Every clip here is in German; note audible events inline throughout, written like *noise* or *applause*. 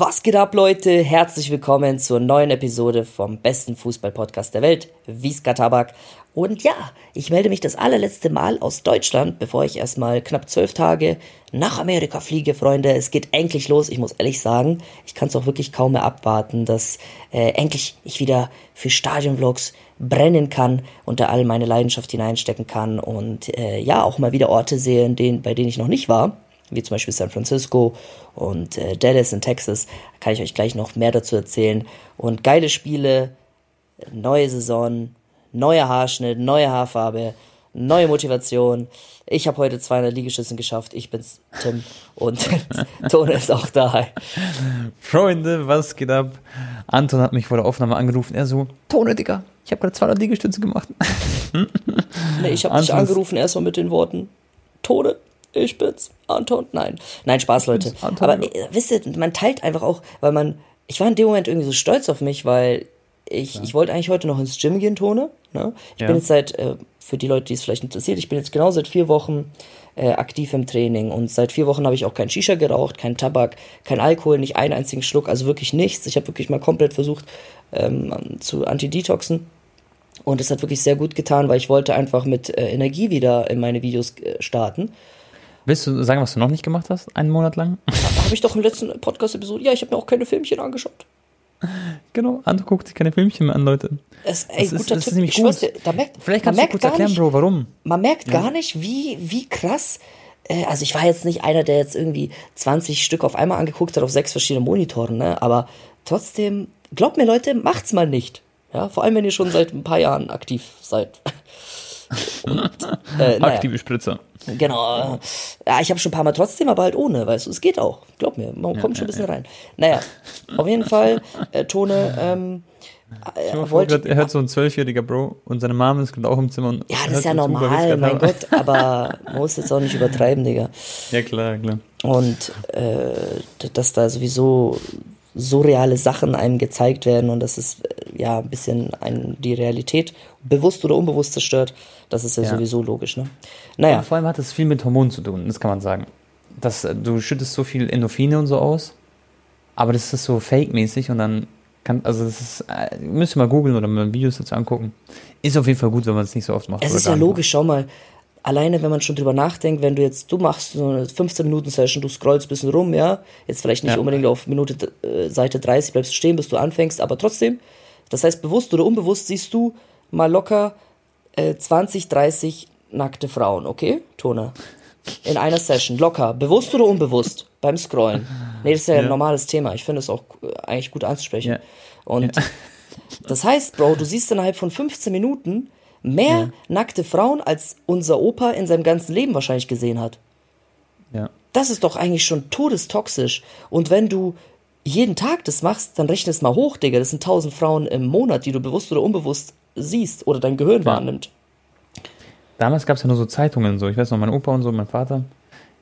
Was geht ab, Leute? Herzlich willkommen zur neuen Episode vom besten Fußball-Podcast der Welt, Wiesga Tabak. Und ja, ich melde mich das allerletzte Mal aus Deutschland, bevor ich erstmal knapp zwölf Tage nach Amerika fliege, Freunde. Es geht endlich los. Ich muss ehrlich sagen, ich kann es auch wirklich kaum mehr abwarten, dass äh, endlich ich wieder für Stadionvlogs brennen kann und da all meine Leidenschaft hineinstecken kann und äh, ja, auch mal wieder Orte sehen, denen, bei denen ich noch nicht war wie zum Beispiel San Francisco und äh, Dallas in Texas. Da kann ich euch gleich noch mehr dazu erzählen. Und geile Spiele, neue Saison, neuer Haarschnitt, neue Haarfarbe, neue Motivation. Ich habe heute 200 Liegestützen geschafft. Ich bin's, Tim. Und *laughs* Tone ist auch da. Freunde, was geht ab? Anton hat mich vor der Aufnahme angerufen. Er so, Tone, Digga, ich habe gerade 200 Liegestütze gemacht. nee, ich habe dich angerufen erstmal mit den Worten, Tone, ich bin's, Anton. Nein, nein, Spaß, Leute. Aber äh, wisst ihr, man teilt einfach auch, weil man, ich war in dem Moment irgendwie so stolz auf mich, weil ich, ja. ich wollte eigentlich heute noch ins Gym gehen, Tone. Ne? Ich ja. bin jetzt seit, äh, für die Leute, die es vielleicht interessiert, ich bin jetzt genau seit vier Wochen äh, aktiv im Training und seit vier Wochen habe ich auch kein Shisha geraucht, kein Tabak, kein Alkohol, nicht einen einzigen Schluck, also wirklich nichts. Ich habe wirklich mal komplett versucht ähm, zu anti-detoxen. Und es hat wirklich sehr gut getan, weil ich wollte einfach mit äh, Energie wieder in meine Videos äh, starten. Willst du sagen, was du noch nicht gemacht hast, einen Monat lang? *laughs* Habe ich doch im letzten Podcast-Episode. Ja, ich habe mir auch keine Filmchen angeschaut. Genau, Ando guckt sich keine Filmchen mehr an, Leute. Es, ey, das, ist, das ist nämlich gut. Dir, da merkt, Vielleicht kannst du kurz erklären, nicht, Bro, warum. Man merkt ja. gar nicht, wie, wie krass. Äh, also ich war jetzt nicht einer, der jetzt irgendwie 20 Stück auf einmal angeguckt hat auf sechs verschiedene Monitoren, ne? Aber trotzdem, glaubt mir, Leute, macht's mal nicht. Ja, vor allem, wenn ihr schon seit ein paar Jahren aktiv seid. *laughs* Und, äh, naja. Aktive Spritzer. Genau. Ja, ich habe schon ein paar Mal trotzdem, aber halt ohne, weißt du, es geht auch. Glaub mir, man ja, kommt schon ein bisschen rein. Naja, auf jeden Fall, äh, Tone, ähm, äh, wollte, er hört so ein zwölfjähriger Bro und seine Mom ist gerade auch im Zimmer. Und ja, das ist ja normal, mein Gott, aber man muss jetzt auch nicht übertreiben, Digga. Ja, klar, klar. Und äh, dass da sowieso surreale Sachen einem gezeigt werden und das ist äh, ja ein bisschen ein, die Realität bewusst oder unbewusst zerstört, das ist ja, ja. sowieso logisch. Ne? Naja. Und vor allem hat es viel mit Hormonen zu tun, das kann man sagen. Das, äh, du schüttest so viel Endorphine und so aus, aber das ist so fake-mäßig und dann kann, also das ist, äh, müsst ihr mal googeln oder mal Videos dazu angucken. Ist auf jeden Fall gut, wenn man es nicht so oft macht. Es ist ja logisch, schau mal, alleine, wenn man schon drüber nachdenkt, wenn du jetzt, du machst so eine 15-Minuten-Session, du scrollst ein bisschen rum, ja, jetzt vielleicht nicht ja. unbedingt auf Minute, äh, Seite 30 bleibst du stehen, bis du anfängst, aber trotzdem, das heißt, bewusst oder unbewusst siehst du mal locker äh, 20, 30 nackte Frauen, okay, Tone? In einer Session, locker, bewusst oder unbewusst, beim Scrollen. Nee, das ist ja, ja. ein normales Thema, ich finde es auch äh, eigentlich gut anzusprechen. Ja. Und das heißt, Bro, du siehst innerhalb von 15 Minuten, mehr ja. nackte Frauen, als unser Opa in seinem ganzen Leben wahrscheinlich gesehen hat. Ja. Das ist doch eigentlich schon todestoxisch. Und wenn du jeden Tag das machst, dann rechne es mal hoch, Digga. Das sind tausend Frauen im Monat, die du bewusst oder unbewusst siehst oder dein Gehirn ja. wahrnimmt. Damals gab es ja nur so Zeitungen, so. Ich weiß noch, mein Opa und so, mein Vater,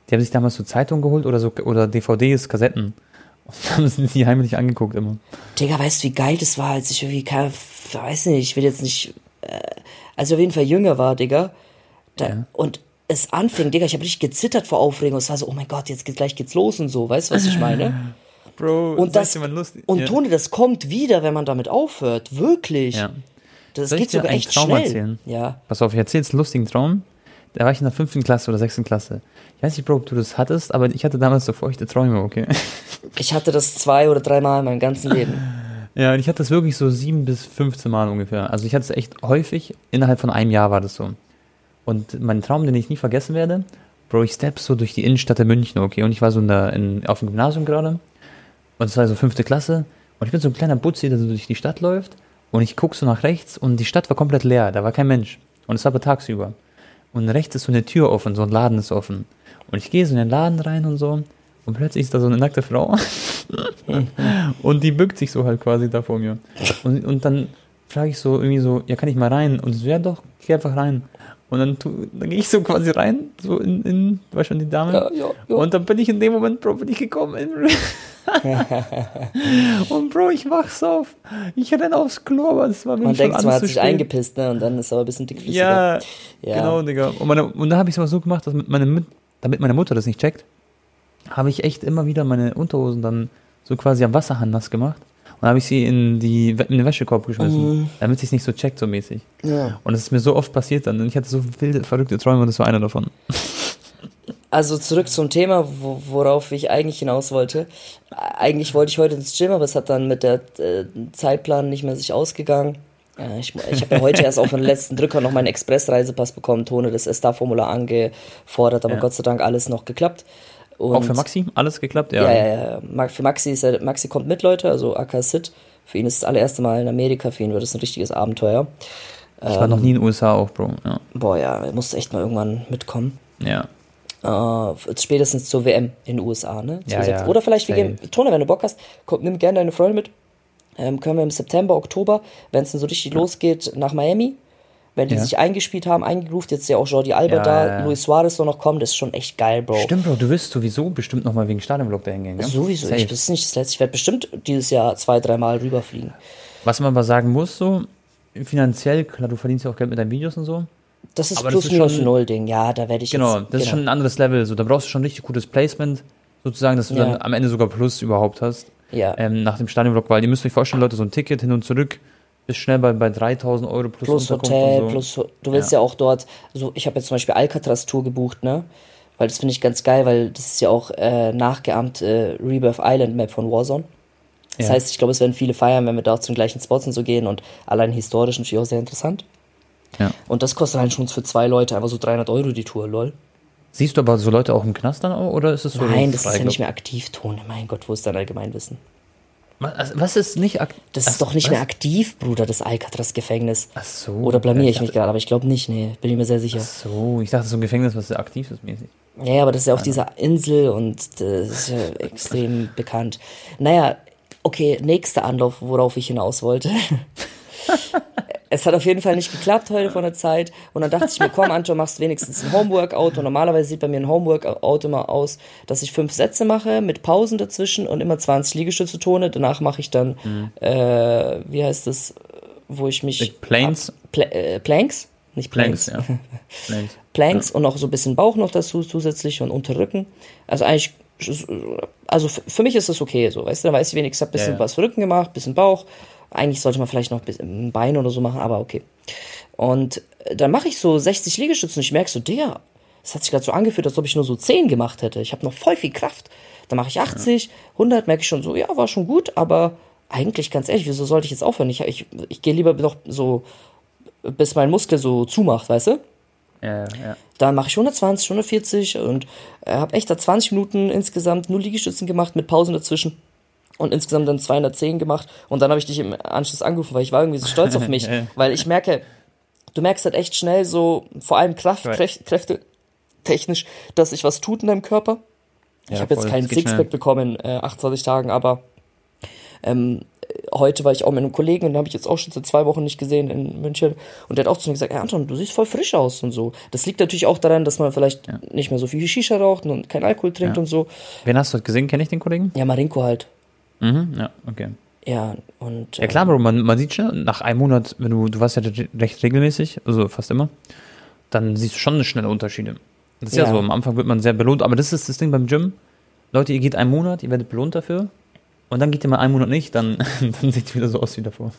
die haben sich damals so Zeitungen geholt oder so oder DVDs, Kassetten. *laughs* Und haben sie die heimlich angeguckt immer. Digga, weißt du, wie geil das war, als ich irgendwie, keine, weiß nicht, ich will jetzt nicht äh, als ich auf jeden Fall jünger war, Digga. Da, ja. Und es anfing, Digga, ich habe richtig gezittert vor Aufregung. Es war so, oh mein Gott, jetzt geht, gleich geht's los und so. Weißt du, was ich meine? *laughs* Bro, und das, und ja. Tone, das kommt wieder, wenn man damit aufhört. Wirklich. Ja. Das Soll geht sogar echt Traum schnell. Erzählen? Ja. Pass auf, ich erzähle jetzt einen lustigen Traum. Da war ich in der fünften Klasse oder sechsten Klasse. Ich weiß nicht, Bro, ob du das hattest, aber ich hatte damals so feuchte Träume, okay? *laughs* Ich hatte das zwei oder dreimal in meinem ganzen Leben. *laughs* Ja, und ich hatte das wirklich so sieben bis 15 Mal ungefähr. Also ich hatte es echt häufig, innerhalb von einem Jahr war das so. Und mein Traum, den ich nie vergessen werde, Bro, ich step so durch die Innenstadt der München, okay, und ich war so in der, in, auf dem Gymnasium gerade. Und es war so fünfte Klasse. Und ich bin so ein kleiner Butzi, der so durch die Stadt läuft. Und ich gucke so nach rechts und die Stadt war komplett leer, da war kein Mensch. Und es war aber tagsüber. Und rechts ist so eine Tür offen, so ein Laden ist offen. Und ich gehe so in den Laden rein und so. Und plötzlich ist da so eine nackte Frau. *laughs* und die bückt sich so halt quasi da vor mir. Und, und dann frage ich so irgendwie so, ja, kann ich mal rein? Und so, ja doch, geh einfach rein. Und dann, dann gehe ich so quasi rein, so in, in war schon die Dame. Ja, ja, ja. Und dann bin ich in dem Moment, Bro, bin ich gekommen. *laughs* *laughs* und Bro, ich wach's auf. Ich renne aufs Klo, aber das war mir Man schon denkt, man hat sich spät. eingepisst, ne? Und dann ist aber ein bisschen dickflüssiger. Ja, ja, genau, Digga. Und, meine, und dann habe ich es aber so gemacht, dass meine, damit meine Mutter das nicht checkt, habe ich echt immer wieder meine Unterhosen dann so quasi am Wasserhahn nass gemacht. Und dann habe ich sie in, die, in den Wäschekorb geschmissen, Mhm. damit sie es nicht so checkt, so mäßig. Ja. Und das ist mir so oft passiert dann. Und ich hatte so wilde, verrückte Träume und das war einer davon. Also zurück zum Thema, wo, worauf ich eigentlich hinaus wollte. Eigentlich wollte ich heute ins Gym, aber es hat dann mit der äh, Zeitplan nicht mehr sich ausgegangen. Äh, ich ich habe ja heute erst auf den letzten Drücker noch meinen Express-Reisepass bekommen, Tone das ESTA-Formular angefordert, aber Ja. Gott sei Dank alles noch geklappt. Und Auch für Maxi? Alles geklappt? Ja, ja, ja. Ma- Für Maxi ist er, Maxi kommt mit, Leute, also AK Sid. Für ihn ist das allererste Mal in Amerika, für ihn wird es ein richtiges Abenteuer. Ich war noch nie in den USA auch, Bro. Ja. Boah, ja, er musste echt mal irgendwann mitkommen. ja. Äh, spätestens zur WM in den USA, ne? Ja, ja, Oder vielleicht, wir gehen, Tone, wenn du Bock hast, komm, nimm gerne deine Freunde mit. Ähm, können wir im September, Oktober, wenn es dann so richtig losgeht, nach Miami. Wenn die Ja. sich eingespielt haben, eingegroovt, jetzt ist ja auch Jordi Alba da. Luis Suarez soll noch kommen, das ist schon echt geil, Bro. Stimmt, Bro, du wirst sowieso bestimmt nochmal wegen Stadionvlog dahin gehen, gell? Sowieso, Safe. ich, das ist nicht das letzte. Ich werde bestimmt dieses Jahr zwei, dreimal rüberfliegen. Was man aber sagen muss, so, finanziell, klar, du verdienst ja auch Geld mit deinen Videos und so. Das ist Aber das plus ist minus null Ding, ja, da werde ich Genau, jetzt, das ist schon ein anderes Level. So, da brauchst du schon richtig gutes Placement, sozusagen, dass du Ja. dann am Ende sogar Plus überhaupt hast. Ja. Ähm, nach dem Stadionvlog, weil ihr müsst euch vorstellen, Leute, so ein Ticket hin und zurück ist schnell bei, bei 3000 Euro plus, plus Hotel, so. plus du willst ja, auch dort, so ich habe jetzt zum Beispiel Alcatraz Tour gebucht, ne? Weil das finde ich ganz geil, weil das ist ja auch äh, nachgeahmt äh, Rebirth Island Map von Warzone. Das Ja. heißt, ich glaube, es werden viele feiern, wenn wir da auch zu den gleichen Spots und so gehen und allein historisch natürlich auch sehr interessant. Ja. Und das kostet halt schon für zwei Leute einfach so 300 Euro die Tour, lol. Siehst du aber so Leute auch im Knast dann auch, oder ist es so? Nein, das ist frei, ja nicht mehr Aktivton. Mein Gott, wo ist dein Allgemeinwissen? Was, was ist nicht aktiv? Das ist doch nicht mehr aktiv, Bruder, das Alcatraz-Gefängnis. Ach so. Oder blamier ich ich mich gerade, aber ich glaube nicht, nee, bin ich mir sehr sicher. Ach so, ich dachte, so ein Gefängnis, was sehr aktiv ist, mäßig. Ja, aber das ist ja auf dieser Insel und das ist ja *laughs* extrem bekannt. Naja, okay, nächster Anlauf, worauf ich hinaus wollte. *laughs* *laughs* es hat auf jeden Fall nicht geklappt heute von der Zeit. Und dann dachte ich mir, komm, Anton, machst wenigstens ein Homeworkout. Und normalerweise sieht bei mir ein Homeworkout immer aus, dass ich fünf Sätze mache mit Pausen dazwischen und immer 20 Liegestütze tone. Danach mache ich dann, äh, wie heißt das, wo ich mich. Planes? Pla äh, Planks? Nicht Planks. Planks, ja. Planks. *laughs* Planks und noch so ein bisschen Bauch noch dazu zusätzlich und Unterrücken. Also eigentlich, also für mich ist das okay so, weißt du, da weiß ich wenigstens, ich hab ein bisschen Ja, ja. was für Rücken gemacht, bisschen Bauch. Eigentlich sollte man vielleicht noch ein Bein oder so machen, aber okay. Und äh, dann mache ich so 60 Liegestützen und ich merke so, der, es hat sich gerade so angefühlt, als ob ich nur so 10 gemacht hätte. Ich habe noch voll viel Kraft. Dann mache ich 80, 100, merke ich schon so, ja, war schon gut, aber eigentlich ganz ehrlich, wieso sollte ich jetzt aufhören? Ich, ich, ich gehe lieber noch so, bis mein Muskel so zumacht, weißt du? Ja, ja. Dann mache ich 120, 140 und äh, habe echt da 20 Minuten insgesamt nur Liegestützen gemacht mit Pausen dazwischen und insgesamt dann 210 gemacht und dann habe ich dich im Anschluss angerufen, weil ich war irgendwie so stolz auf mich, Ja, *laughs* ja. weil ich merke, du merkst halt echt schnell so, vor allem Kraft, Right. Kräf- Kräfte technisch, dass sich was tut in deinem Körper. ich Ja, habe jetzt keinen Sixpack schnell. bekommen in äh, 28 Tagen, aber ähm, heute war ich auch mit einem Kollegen und den habe ich jetzt auch schon seit zwei Wochen nicht gesehen in München und der hat auch zu mir gesagt, hey Anton, du siehst voll frisch aus und so. Das liegt natürlich auch daran, dass man vielleicht nicht mehr so viel Shisha raucht und kein Alkohol trinkt Ja. und so. Wen hast du heute gesehen? Kenne ich den Kollegen? Ja, Marinko halt. Mhm, ja, okay. Ja, und. Ja klar, Bro, man, man sieht schon, nach einem Monat, wenn du, du warst ja re- recht regelmäßig, also fast immer, dann siehst du schon schnelle Unterschiede. Das ist ja. Ja. so, am Anfang wird man sehr belohnt, aber das ist das Ding beim Gym. Leute, ihr geht einen Monat, ihr werdet belohnt dafür. Und dann geht ihr mal einen Monat nicht, dann, *laughs* dann sieht es wieder so aus wie davor.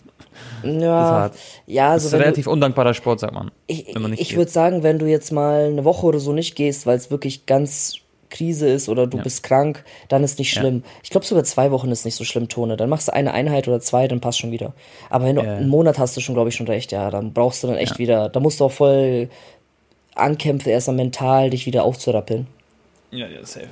Ja, ja Das also ist wenn ein du, relativ undankbarer Sport, sagt man. ich, man ich würde sagen, wenn du jetzt mal eine Woche oder so nicht gehst, weil es wirklich ganz Krise ist oder du Ja. bist krank, dann ist nicht Ja. schlimm. Ich glaube sogar zwei Wochen ist nicht so schlimm, Tone. Dann machst du eine Einheit oder zwei, dann passt schon wieder. Aber wenn du Ja. einen Monat hast du schon, glaube ich, schon recht, ja, dann brauchst du dann echt Ja. wieder, da musst du auch voll ankämpfen, erstmal mental dich wieder aufzurappeln. Ja, ja, safe.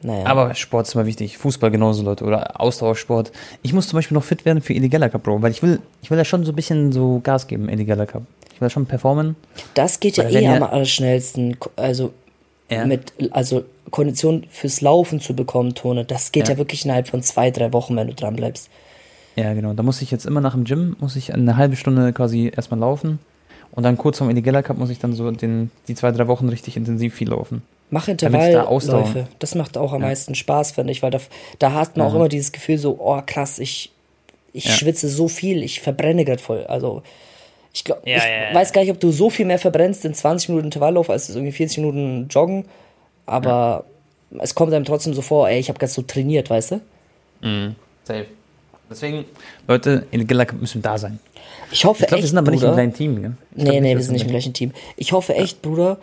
Naja. Aber Sport ist immer wichtig. Fußball genauso, Leute. Oder Ausdauersport. Ich muss zum Beispiel noch fit werden für Illegaler Cup, Bro. Weil ich will, ich will da schon so ein bisschen so Gas geben, Illegaler Cup. Ich will da schon performen. das geht ja eh am allerschnellsten. Also Ja. mit, also Kondition fürs Laufen zu bekommen, Tone, das geht ja, Ja. wirklich innerhalb von zwei, drei Wochen, wenn du dran bleibst. Ja, genau. Da muss ich jetzt immer nach dem Gym, muss ich eine halbe Stunde quasi erstmal laufen. Und dann kurz vorm Illegaler Cup muss ich dann so den, die zwei, drei Wochen richtig intensiv viel laufen. Mach ich da Intervallläufe. Das macht auch am meisten Spaß, finde ich, weil da, da hat man auch immer dieses Gefühl so, oh krass, ich, ich Ja. schwitze so viel, ich verbrenne gerade voll. Also ich glaube, Ja, ich ja, weiß gar nicht, ob du so viel mehr verbrennst in 20 Minuten Intervalllauf als irgendwie 40 Minuten Joggen, aber es kommt einem trotzdem so vor, ey, ich habe gerade so trainiert, weißt du? Mhm. Safe. Deswegen, Leute, in Gelack müssen da sein. Ich hoffe Ich glaube, wir echt, sind aber nicht im Bruder, gleichen Team, gell? Ich Nee, glaub nee, wir sind nicht im gleichen Team. Ich hoffe echt, Bruder,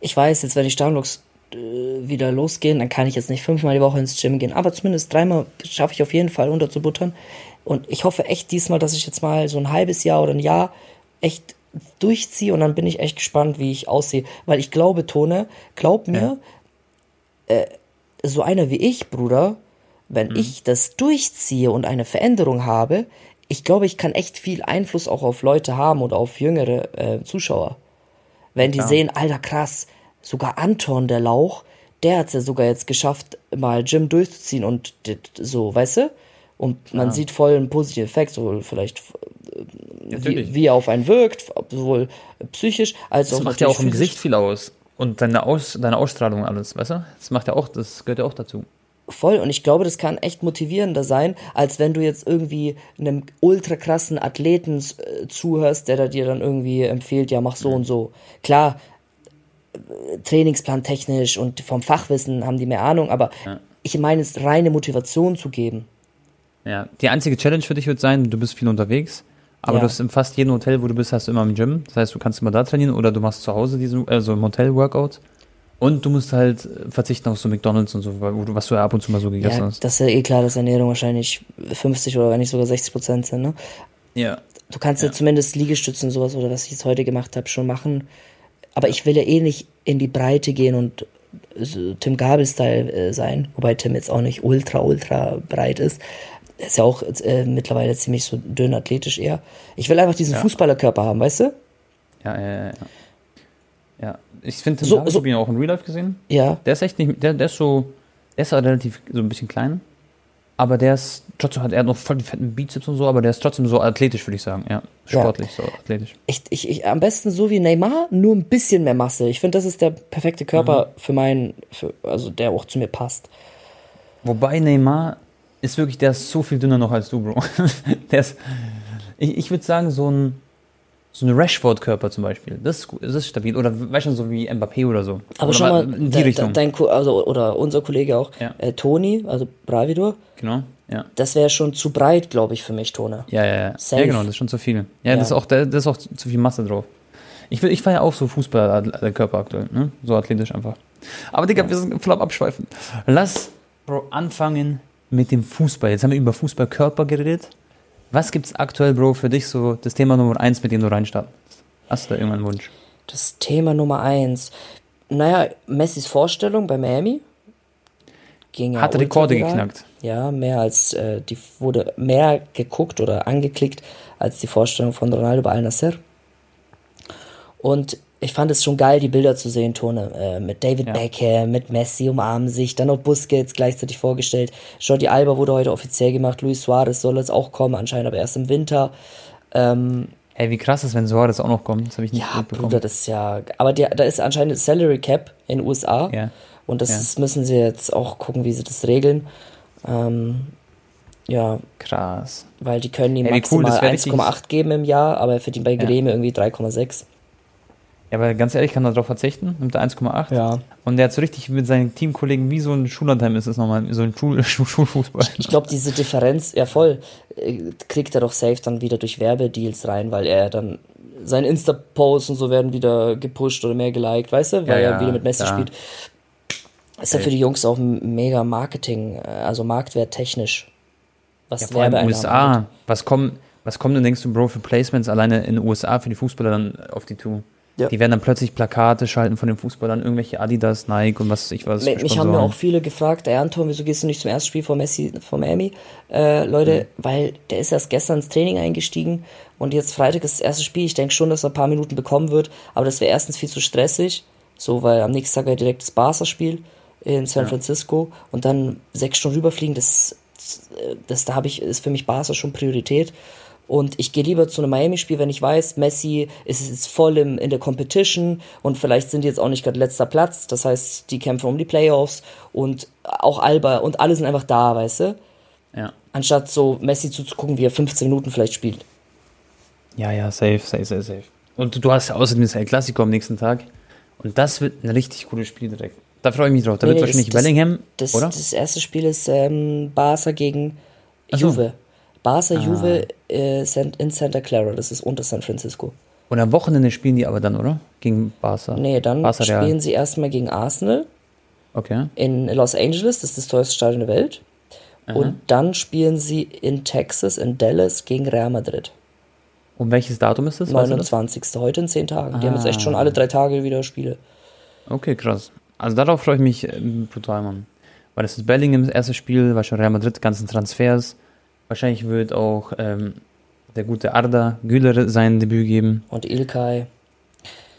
ich weiß, jetzt wenn die Startblocks äh, wieder losgehen, dann kann ich jetzt nicht fünfmal die Woche ins Gym gehen, aber zumindest dreimal schaffe ich auf jeden Fall unterzubuttern. Und ich hoffe echt diesmal, dass ich jetzt mal so ein halbes Jahr oder ein Jahr echt durchziehe und dann bin ich echt gespannt, wie ich aussehe. Weil ich glaube, Tone, glaub mir, äh, so einer wie ich, Bruder, wenn Mhm. ich das durchziehe und eine Veränderung habe, ich glaube, ich kann echt viel Einfluss auch auf Leute haben oder auf jüngere äh, Zuschauer. Wenn die Klar. sehen, alter krass, sogar Anton der Lauch, der hat es ja sogar jetzt geschafft, mal Gym durchzuziehen und so, weißt du? Und man sieht voll einen positiven Effekt, so vielleicht wie, wie er auf einen wirkt, sowohl psychisch als Das auch macht ja auch im physisch. Gesicht viel aus. Und deine, aus, deine Ausstrahlung alles, weißt du? Das macht ja auch, das gehört ja auch dazu. Voll, und ich glaube, das kann echt motivierender sein, als wenn du jetzt irgendwie einem ultra krassen Athleten äh, zuhörst, der da dir dann irgendwie empfiehlt, ja, mach so und so. Klar, Trainingsplan technisch und vom Fachwissen haben die mehr Ahnung, aber ich meine es reine Motivation zu geben. Ja. Die einzige Challenge für dich wird sein, du bist viel unterwegs, aber Ja. du hast in fast jedem Hotel, wo du bist, hast du immer im Gym. Das heißt, du kannst immer da trainieren oder du machst zu Hause diesen, also im Hotel Workout. Und du musst halt verzichten auf so McDonalds und so, weil- wo du, was du ja ab und zu mal so gegessen Ja, hast. das ist ja eh klar, dass Ernährung wahrscheinlich 50 oder wenn nicht sogar 60 Prozent sind, ne? Ja. Du kannst ja, zumindest Liegestützen und sowas oder was ich jetzt heute gemacht habe, schon machen. Aber ich will ja eh nicht in die Breite gehen und Tim Gabel-Style äh, sein, wobei Tim jetzt auch nicht ultra, ultra breit ist. Er ist ja auch äh, mittlerweile ziemlich so dünn athletisch eher. Ich will einfach diesen Fußballerkörper haben, weißt du? Ja, ja, ja. ja. Ja, ich finde, So- so, habe ihn auch in Real Life gesehen. Ja. Der ist echt nicht, der, der ist so, der ist halt relativ so ein bisschen klein, aber der ist trotzdem hat er noch voll die fetten Bizeps und so, aber der ist trotzdem so athletisch, würde ich sagen, ja, sportlich so athletisch. Ich, ich, ich, am besten so wie Neymar, nur ein bisschen mehr Masse. Ich finde, das ist der perfekte Körper für meinen, für, also der auch zu mir passt. Wobei Neymar ist wirklich, der ist so viel dünner noch als du, Bro. *laughs* der ist, ich, ich würde sagen so ein so ein Rashford-Körper zum Beispiel, das ist, gut, das ist stabil. Oder weißt du, so wie Mbappé oder so. Aber oder schon mal, in die de, Richtung. dein, also, oder unser Kollege auch, Ja. äh, Toni, also Bravidor, genau, ja. das wäre schon zu breit, glaube ich, für mich, Tone. Ja, ja, ja. Safe. Ja, genau, das ist schon zu viel. Ja, Ja. Das, ist auch, da das ist auch zu viel Masse drauf. Ich, ich feiere auch so Fußball-Körper aktuell, ne? So athletisch einfach. Aber Digga, wir sind am Abschweifen. Lass, Bro, anfangen mit dem Fußball. Jetzt haben wir über Fußballkörper geredet. Was gibt's aktuell, Bro, für dich so das Thema Nummer eins, mit dem du reinstarten willst? Hast du da irgendeinen Wunsch? Das Thema Nummer eins. Naja, Messis Vorstellung bei Miami ging ja Hat ultra Rekorde geknackt. Ja, mehr als äh, die wurde mehr geguckt oder angeklickt als die Vorstellung von Ronaldo bei Al Nasser. Und ich fand es schon geil, die Bilder zu sehen, Tone. Äh, mit David Ja. Beckham, mit Messi umarmen sich, dann noch Busquets gleichzeitig vorgestellt. Jordi Alba wurde heute offiziell gemacht, Luis Suarez soll jetzt auch kommen, anscheinend aber erst im Winter. Ähm, Hey, wie krass ist, wenn Suarez auch noch kommt. Das habe ich nicht ja, mitbekommen. Bruder, das ist ja. Aber der, da ist anscheinend Salary Cap in den USA. Ja. Und das Ja. ist, müssen sie jetzt auch gucken, wie sie das regeln. Ähm, ja, Krass. weil die können ihm Ey, cool, maximal richtig- 1,8 geben im Jahr, aber er verdient bei Greme irgendwie 3,6. Ja, aber ganz ehrlich, kann er darauf verzichten, nimmt er 1,8. Ja. Und der hat so richtig mit seinen Teamkollegen, wie so ein Schullandheim ist es nochmal, so ein Schul *laughs* Schul Schulfußball. Ich glaube, diese Differenz, ja voll, äh, kriegt er doch safe dann wieder durch Werbedeals rein, weil er dann seine Insta-Posts und so werden wieder gepusht oder mehr geliked, weißt du, weil Ja, er ja, wieder mit Messi klar. spielt. Ist ja für die Jungs auch mega Marketing, äh, also marktwerttechnisch. Was Ja, vor allem Werbeeinnahmen USA. Was kommen, was kommen denn, denkst du, Bro, für Placements alleine in den USA für die Fußballer dann auf die Tour? Ja. Die werden dann plötzlich Plakate schalten von den Fußballern, irgendwelche Adidas, Nike und was weiß ich was. Mi- für Mich haben mir Sponsoren. auch viele gefragt, ey Anton, wieso gehst du nicht zum ersten Spiel von Messi, von Miami? Äh, Leute, weil der ist erst gestern ins Training eingestiegen und jetzt Freitag ist das erste Spiel. Ich denke schon, dass er ein paar Minuten bekommen wird, aber das wäre erstens viel zu stressig, so, weil am nächsten Tag wäre direkt das Barca-Spiel in San Francisco und dann sechs Stunden rüberfliegen, das, das da habe ich, ist für mich Barca schon Priorität. Und ich gehe lieber zu einem Miami-Spiel, wenn ich weiß, Messi ist jetzt voll im, in der Competition und vielleicht sind die jetzt auch nicht gerade letzter Platz. Das heißt, die kämpfen um die Playoffs und auch Alba und alle sind einfach da, weißt du? Ja. Anstatt so Messi zuzugucken, wie er 15 Minuten vielleicht spielt. ja, ja, safe, safe, safe, safe. Und du, hast ja außerdem das El Clasico am nächsten Tag. Und das wird ein richtig cooles Spiel direkt. Da freue ich mich drauf. Da Nee, wird nee, wahrscheinlich das- Bellingham, Das, oder? das erste Spiel ist ähm, Barca gegen. Juve. Barca, Ah. Juve äh, in Santa Clara, das ist unter San Francisco. Und am Wochenende spielen die aber dann, oder? Gegen Barca. Nee, dann Barca Real. spielen sie erstmal gegen Arsenal Okay. in Los Angeles, das ist das teuerste Stadion der Welt. Und dann spielen sie in Texas, in Dallas, gegen Real Madrid. Und welches Datum ist das? Weißt du das? 29. Heute in 10 Tagen. Die haben jetzt echt Ah. schon alle drei Tage wieder Spiele. Okay, krass. Also darauf freue ich mich ähm, brutal, Mann. Weil das ist Bellinghams erstes Spiel, war schon Real Madrid, ganzen Transfers. Wahrscheinlich wird auch ähm, der gute Arda Güler sein Debüt geben. Und Ilkay,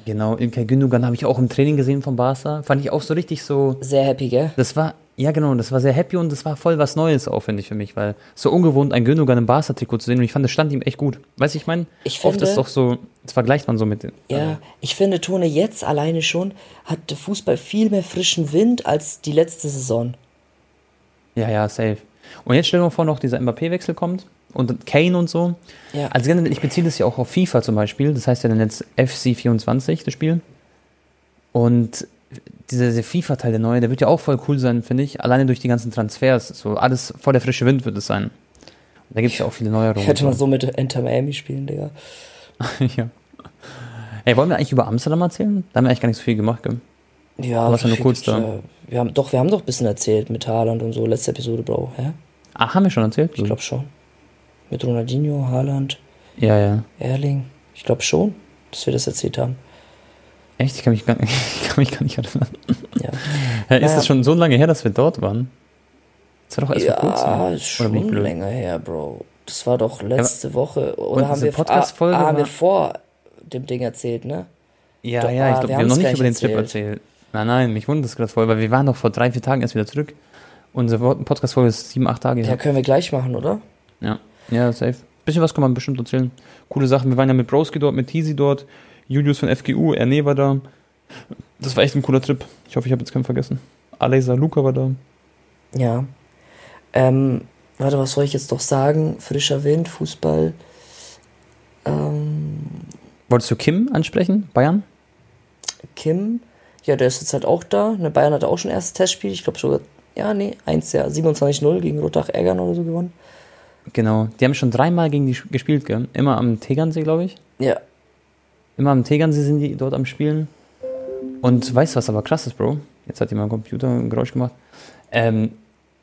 Genau, Ilkay Gündogan habe ich auch im Training gesehen von Barca. Fand ich auch so richtig so, sehr happy, gell? das war, ja genau, das war sehr happy und das war voll was Neues auch, finde ich, für mich. Weil so ungewohnt, ein Gündogan im Barca-Trikot zu sehen und ich fand, das stand ihm echt gut. Weißt du, ich meine, Ich oft finde- ist doch so, das vergleicht man so mit den. Ja, ich finde, Tone, jetzt alleine schon hat der Fußball viel mehr frischen Wind als die letzte Saison. Ja, ja, safe. Und jetzt stell dir mal vor, noch dieser Mbappé-Wechsel kommt und Kane und so. Ja. Also ich beziehe das ja auch auf FIFA zum Beispiel. Das heißt ja dann jetzt FC24, das Spiel. Und dieser, dieser FIFA-Teil, der neue, der wird ja auch voll cool sein, finde ich. Alleine durch die ganzen Transfers. So alles voll der frische Wind wird es sein. Und da gibt es ja auch viele Neuerungen. Ich hätte mal so mit Enter Miami spielen, Digga. *laughs* ja. Ey, wollen wir eigentlich über Amsterdam erzählen? Da haben wir eigentlich gar nicht so viel gemacht, gell? Ja, ja nur wir- kurz da. Wir- haben, doch, wir haben doch ein bisschen erzählt mit Haaland und so, letzte Episode, Bro. Hä? Ach, haben wir schon erzählt? Ich glaube schon. Mit Ronaldinho, Haaland, Ja, ja. Erling. Ich glaube schon, dass wir das erzählt haben. Echt? Ich kann mich gar, *laughs* ich kann mich gar nicht erinnern. Ja, *laughs* Ja, ist Ja. das schon so lange her, dass wir dort waren? Das war doch erst vor kurzem. ja ist schon länger her, Bro. Das war doch letzte Woche. und Oder haben wir, ah, ah, haben wir vor dem Ding erzählt, ne? Ja, Doch, ja, ah, ich glaube, wir haben noch nicht über den Trip erzählt. Nein, nein, mich wundert das gerade voll, weil wir waren doch vor drei, vier Tagen erst wieder zurück. Unsere Podcast-Folge ist sieben, acht Tage Ja, her. können wir gleich machen, oder? Ja, ja, safe. Bisschen was kann man bestimmt erzählen. Coole Sachen. Wir waren ja mit Broski dort, mit Teasy dort, Julius von FGU, Erne war da. Das war echt ein cooler Trip. Ich hoffe, ich habe jetzt keinen vergessen. Alesa Luca war da. Ja. Ähm, warte, was soll ich jetzt doch sagen? Frischer Wind, Fußball. Ähm, Wolltest du Kim ansprechen? Bayern? Kim, ja, der ist jetzt halt auch da. Ne, Bayern hatte auch schon erstes Testspiel. Ich glaube sogar, ja, nee, 1, ja, 27-0 gegen Rotach Ärgern oder so gewonnen. Genau. Die haben schon dreimal gegen die gespielt, gell? Immer am Tegernsee, glaube ich. Ja, Immer am Tegernsee sind die dort am Spielen. Und weißt du, was aber krass ist, Bro? Jetzt hat jemand am Computer ein Geräusch gemacht. Ähm,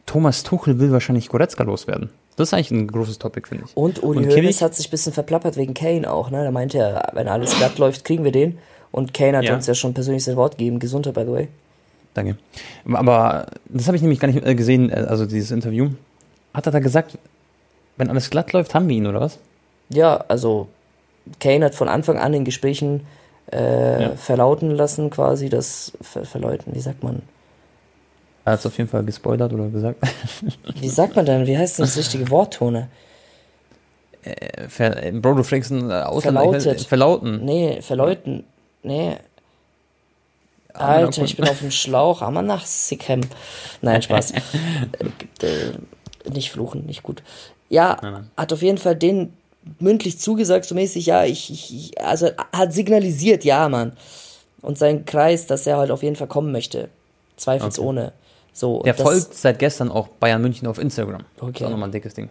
Thomas Tuchel will wahrscheinlich Goretzka loswerden. Das ist eigentlich ein großes Topic, finde ich. und Uli Und Hoeneß hat sich ein bisschen verplappert wegen Kane auch, ne? Da meinte er, wenn alles glatt läuft, kriegen wir den. Und Kane hat Ja. uns ja schon persönlich sein Wort gegeben. Gesundheit, by the way. Danke. Aber das habe ich nämlich gar nicht äh, gesehen, äh, also dieses Interview. Hat er da gesagt, wenn alles glatt läuft, haben wir ihn, oder was? Ja, also Kane hat von Anfang an in Gesprächen äh, Ja. verlauten lassen, quasi das ver verleuten, wie sagt man? Er hat es auf jeden Fall gespoilert oder gesagt. *laughs* Wie sagt man denn? Wie heißt denn das richtige Wort, Tone? Äh, Bro, du fragst einen äh, Ausländer. Verlautet. Verlauten. Nee, verleuten. Nee. Alter, ich bin auf dem Schlauch. Aber nach Sickham. Nein, Spaß. *laughs* äh, äh, nicht fluchen, nicht gut. Ja, Nein, nein. hat auf jeden Fall den mündlich zugesagt, so mäßig, ja, ich, ich, also hat signalisiert, ja, Mann. Und sein Kreis, dass er halt auf jeden Fall kommen möchte. Zweifelsohne. So, und Der das- folgt seit gestern auch Bayern München auf Instagram. Das Okay. ist auch nochmal ein dickes Ding.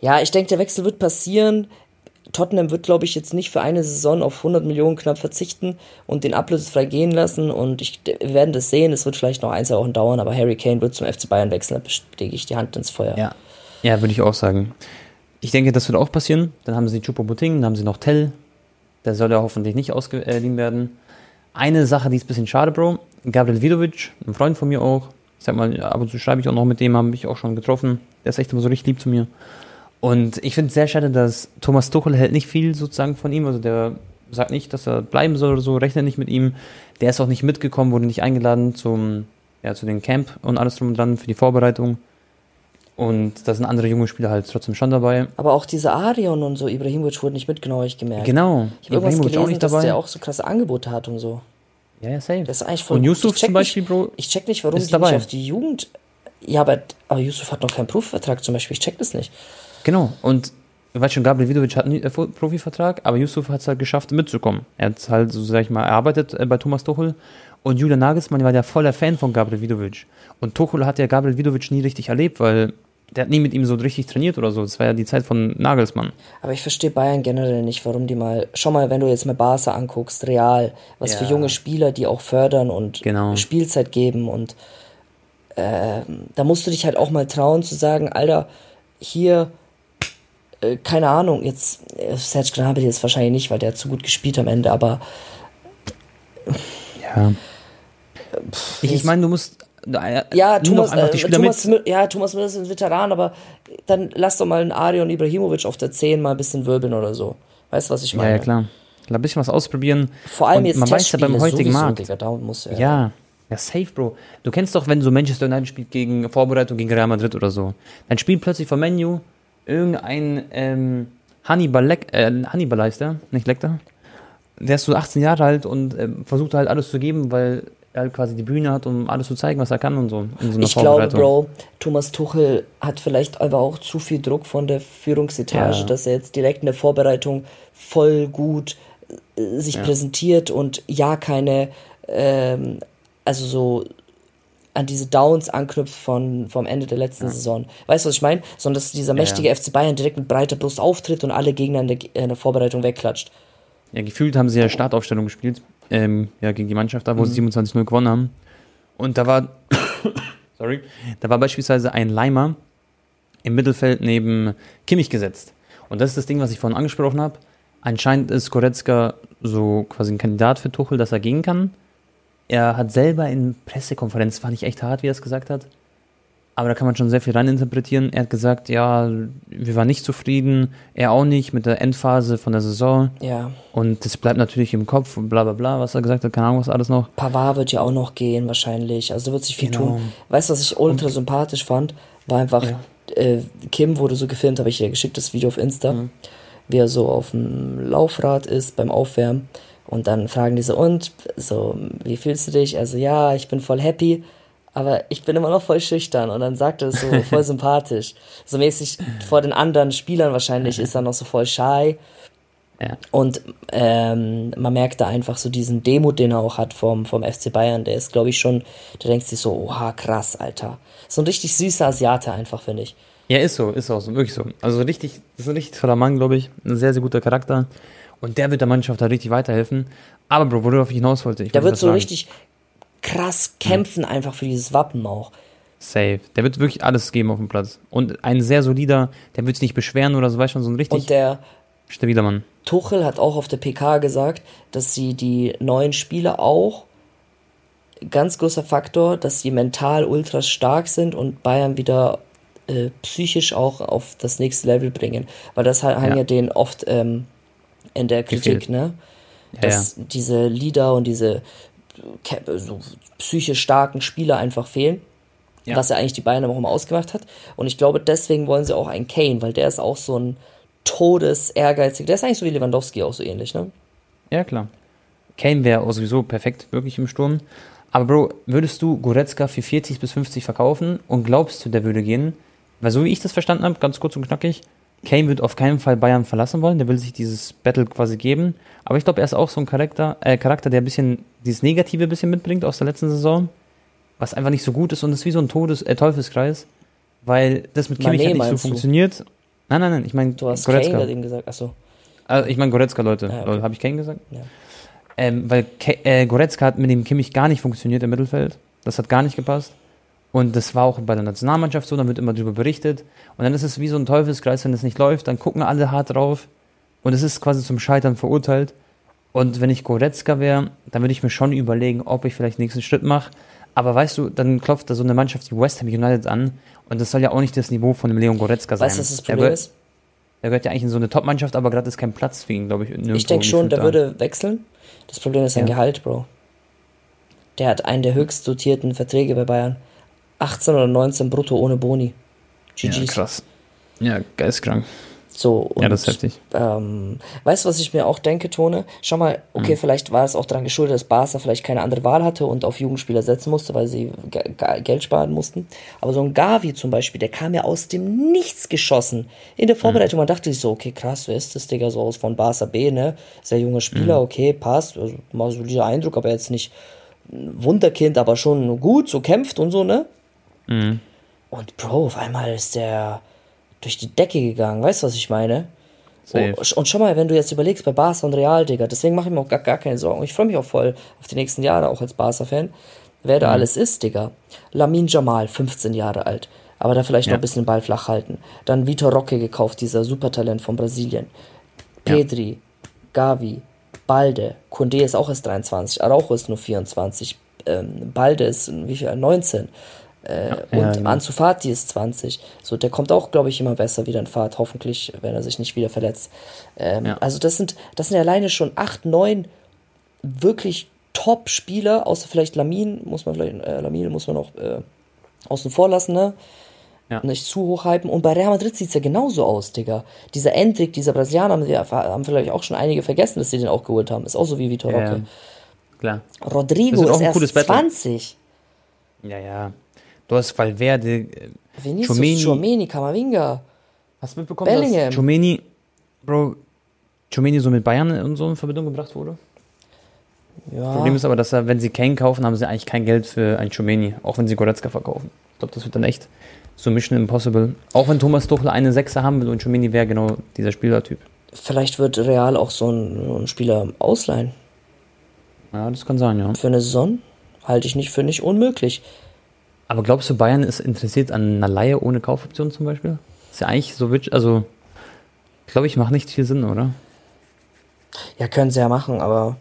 Ja, ich denke, der Wechsel wird passieren. Tottenham wird, glaube ich, jetzt nicht für eine Saison auf 100 Millionen knapp verzichten und den ablösefrei gehen lassen. Und ich, wir werden das sehen. Es wird vielleicht noch ein, zwei Wochen dauern, aber Harry Kane wird zum FC Bayern wechseln. Da lege ich die Hand ins Feuer. Ja. Ja, würde ich auch sagen. Ich denke, das wird auch passieren. Dann haben sie Chupomoting, dann haben sie noch Tell. Der soll ja hoffentlich nicht ausgeliehen werden. Eine Sache, die ist ein bisschen schade, Bro. Gabriel Vidovic, ein Freund von mir auch. Ich sag mal, ab und zu schreibe ich auch noch mit dem, habe mich auch schon getroffen. Der ist echt immer so richtig lieb zu mir. Und ich finde es sehr schade, dass Thomas Tuchel hält nicht viel sozusagen von ihm. Also der sagt nicht, dass er bleiben soll oder so, rechnet nicht mit ihm. Der ist auch nicht mitgekommen, wurde nicht eingeladen zum, ja, zu den Camp und alles drum und dran für die Vorbereitung. Und da sind andere junge Spieler halt trotzdem schon dabei. Aber auch diese Arion und so, Ibrahimovic wurde nicht mitgenommen, habe ich gemerkt. Genau. Ich habe irgendwas gelesen, dass der auch so krasse Angebote hat und so. Ja, ja, safe. Das ist eigentlich voll Und. Yusuf zum Beispiel, nicht, Bro. Ich check nicht, warum die dabei. nicht auf die Jugend. Ja, aber, aber Yusuf hat noch keinen Profivertrag zum Beispiel. Ich check das nicht. Genau. Und ich weiß schon, Gabriel Vidovic hat einen äh, Profivertrag, aber Yusuf hat es halt geschafft, mitzukommen. Er hat halt, so sag ich mal, erarbeitet äh, bei Thomas Tuchel. Und Julian Nagelsmann war ja voller Fan von Gabriel Vidovic. Und Tuchel hat ja Gabriel Vidovic nie richtig erlebt, weil der hat nie mit ihm so richtig trainiert oder so. Das war ja die Zeit von Nagelsmann. Aber ich verstehe Bayern generell nicht, warum die mal, schau mal, wenn du jetzt mal Barca anguckst, Real, was Ja. für junge Spieler, die auch fördern und Genau. Spielzeit geben und ähm, da musst du dich halt auch mal trauen zu sagen, Alter, hier, äh, keine Ahnung, jetzt, äh, Serge Gnabry jetzt wahrscheinlich nicht, weil der hat zu gut gespielt am Ende, aber Ja. Ich, ich meine, du musst äh, Ja, Thomas, äh, Thomas, mit. Ja, Thomas Müller ist ein Veteran, aber dann lass doch mal einen Arion Ibrahimovic auf der 10 mal ein bisschen wirbeln oder so. Weißt du, was ich Ja, meine? ja, klar. Ein bisschen was ausprobieren. Vor allem Und jetzt man weiß ja beim heutigen sowieso, Markt. Digga, da muss er. Ja, ja, safe, Bro. Du kennst doch, wenn so Manchester United spielt gegen Vorbereitung gegen Real Madrid oder so. Dann spielt plötzlich von Menu irgendein ähm, Hannibal, Leck, äh, Hannibal heißt der, nicht Lecter. Der ist so 18 Jahre alt und ähm, versucht halt alles zu geben, weil er halt quasi die Bühne hat, um alles zu zeigen, was er kann und so. So Ich glaube. Bro, Thomas Tuchel hat vielleicht aber auch zu viel Druck von der Führungsetage, Ja. dass er jetzt direkt in der Vorbereitung voll gut äh, sich präsentiert und ja keine, ähm, also so an diese Downs anknüpft von, vom Ende der letzten Saison. Weißt du, was ich meine? Sondern dass dieser mächtige FC Bayern direkt mit breiter Brust auftritt und alle Gegner in der, in der Vorbereitung wegklatscht. Ja, gefühlt haben sie ja Startaufstellung gespielt. Ähm, ja, gegen die Mannschaft da, wo Mhm. sie 27-0 gewonnen haben. Und da war, *coughs* sorry, da war beispielsweise ein Leimer im Mittelfeld neben Kimmich gesetzt. Und das ist das Ding, was ich vorhin angesprochen habe. Anscheinend ist Goretzka so quasi ein Kandidat für Tuchel, dass er gehen kann. Er hat selber in Pressekonferenz, fand ich echt hart, wie er es gesagt hat. Aber da kann man schon sehr viel reininterpretieren. Er hat gesagt, ja, wir waren nicht zufrieden, er auch nicht mit der Endphase von der Saison. Ja. Und das bleibt natürlich im Kopf und bla bla bla, was er gesagt hat, keine Ahnung, was alles noch. Pavard wird ja auch noch gehen, wahrscheinlich. Also wird sich viel Genau. tun. Weißt du, was ich ultra sympathisch fand? War einfach, äh, Kim wurde so gefilmt, habe ich dir geschickt, das Video auf Insta, Mhm. wie er so auf dem Laufrad ist beim Aufwärmen. Und dann fragen die so, und, so, wie fühlst du dich? Also, ja, ich bin voll happy, aber ich bin immer noch voll schüchtern. Und dann sagt er es so *laughs* voll sympathisch. So mäßig vor den anderen Spielern wahrscheinlich ist er noch so voll shy. Ja. Und ähm, man merkt da einfach so diesen Demut, den er auch hat vom, vom FC Bayern. Der ist, glaube ich, schon, der denkt sich so, oha, krass, Alter. So ein richtig süßer Asiate einfach, finde ich. Ja, ist so, ist auch so, wirklich so. Also richtig, das ist ein richtig toller Mann, glaube ich. Ein sehr, sehr guter Charakter. Und der wird der Mannschaft da richtig weiterhelfen. Aber, Bro, worauf ich hinaus wollte, ich Der wird so sagen. richtig krass kämpfen einfach für dieses Wappen auch. Safe. Der wird wirklich alles geben auf dem Platz. Und ein sehr solider, der wird sich nicht beschweren oder so, weißt du, so ein richtig Und der stabiler Mann. Tuchel hat auch auf der PK gesagt, dass sie die neuen Spieler auch ganz großer Faktor, dass sie mental ultra stark sind und Bayern wieder äh, psychisch auch auf das nächste Level bringen. Weil das haben Ja. ja denen oft ähm, in der Kritik, ne? Ja, Dass diese Leader und diese so psychisch starken Spieler einfach fehlen. Ja. Was ja eigentlich die Bayern auch immer ausgemacht hat. Und ich glaube, deswegen wollen sie auch einen Kane, weil der ist auch so ein todes ehrgeizig. Der ist eigentlich so wie Lewandowski auch so ähnlich, ne? Ja, klar. Kane wäre auch sowieso perfekt, wirklich im Sturm. Aber Bro, würdest du Goretzka für 40 bis 50 verkaufen und glaubst du, der würde gehen? Weil so wie ich das verstanden habe, ganz kurz und knackig, Kane wird auf keinen Fall Bayern verlassen wollen, der will sich dieses Battle quasi geben. Aber ich glaube, er ist auch so ein Charakter, äh, Charakter, der ein bisschen dieses Negative ein bisschen mitbringt aus der letzten Saison, was einfach nicht so gut ist und es ist wie so ein Todes äh, Teufelskreis, weil das mit Kimmich Mané nicht so du? funktioniert. Nein, nein, nein, ich meine Du hast Goretzka. Kane eben gesagt. Achso. Also ich meine Goretzka, Leute. Ah, okay. Habe ich Kane gesagt? Ja. Ähm, weil Ke äh, Goretzka hat mit dem Kimmich gar nicht funktioniert im Mittelfeld. Das hat gar nicht gepasst. Und das war auch bei der Nationalmannschaft so, dann wird immer darüber berichtet. Und dann ist es wie so ein Teufelskreis, wenn es nicht läuft, dann gucken alle hart drauf. Und es ist quasi zum Scheitern verurteilt. Und wenn ich Goretzka wäre, dann würde ich mir schon überlegen, ob ich vielleicht den nächsten Schritt mache. Aber weißt du, dann klopft da so eine Mannschaft wie West Ham United an. Und das soll ja auch nicht das Niveau von dem Leon Goretzka sein. Weißt du, was das Problem ist? Er gehört ja eigentlich in so eine Top-Mannschaft, aber gerade ist kein Platz für ihn, glaube ich. Ich denke schon, der da. würde wechseln. Das Problem ist sein Ja. Gehalt, Bro. Der hat einen der höchst dotierten Verträge bei Bayern. 18 oder 19 brutto ohne Boni. Ja, GG's. krass. Ja, geistkrank. So, und, Ja, das ist heftig. Ähm, weißt du, was ich mir auch denke, Tone? Schau mal, okay, Mhm. vielleicht war es auch daran geschuldet, dass Barca vielleicht keine andere Wahl hatte und auf Jugendspieler setzen musste, weil sie ge ge Geld sparen mussten. Aber so ein Gavi zum Beispiel, der kam ja aus dem Nichts geschossen. In der Vorbereitung, man dachte sich so, okay, krass, wer ist das, Digga, so aus von Barca B, ne? Sehr junger Spieler, Mhm. okay, passt. Also, mal so dieser Eindruck, aber jetzt nicht ein Wunderkind, aber schon gut, so kämpft und so, ne? Und Bro, auf einmal ist der durch die Decke gegangen, weißt du, was ich meine? Safe. Oh, und schau mal, wenn du jetzt überlegst, bei Barca und Real, Digga, deswegen mache ich mir auch gar, gar keine Sorgen. Ich freue mich auch voll auf die nächsten Jahre, auch als Barca-Fan. Wer da alles ist, Digga. Lamin Jamal, 15 Jahre alt. Aber da vielleicht noch Ja. ein bisschen den Ball flach halten. Dann Vitor Roque gekauft, dieser Supertalent von Brasilien. Pedri, Gavi, Balde, Kunde ist auch erst 23, Araujo ist nur 24, ähm, Balde ist wie viel, 19. Äh, und ja. Ansu Fati ist 20. So, der kommt auch, glaube ich, immer besser wieder in Fahrt, hoffentlich, wenn er sich nicht wieder verletzt. Ähm, Ja. Also das sind, das sind alleine schon 8, 9 wirklich Top-Spieler, außer vielleicht Lamin, muss man vielleicht, äh, Lamin muss man auch äh, außen vor lassen, ne? Ja. Nicht zu hoch hypen. Und bei Real Madrid sieht's ja genauso aus, Digga. Dieser Endrick, dieser Brasilianer, haben, wir- haben vielleicht auch schon einige vergessen, dass sie den auch geholt haben. Ist auch so wie Vitor Ja, Roque. Klar. Das Rodrigo ist ein erst cooles Battle. 20. Ja, ja. Du hast Valverde, äh, Vinicius. Chouameni, Kamavinga. Hast du mitbekommen, Bellingham. dass Chomeni, Bro, Chomeni so mit Bayern und so in Verbindung gebracht wurde? Ja, Problem ist aber, dass er, wenn sie Kane kaufen, haben sie eigentlich kein Geld für einen Chomeni, auch wenn sie Goretzka verkaufen. Ich glaube, das wird dann echt so Mission Impossible. Auch wenn Thomas Tuchel eine Sechser haben will und Chomeni wäre genau dieser Spielertyp. vielleicht wird Real auch so einen, so einen Spieler ausleihen. Ja, das kann sein, ja. Für eine Saison halte ich nicht für nicht unmöglich. Aber glaubst du, Bayern ist interessiert an einer Laie ohne Kaufoption zum Beispiel? Ist ja eigentlich so, witsch- also, glaube ich, macht nicht viel Sinn, oder? Ja, können sie ja machen, aber.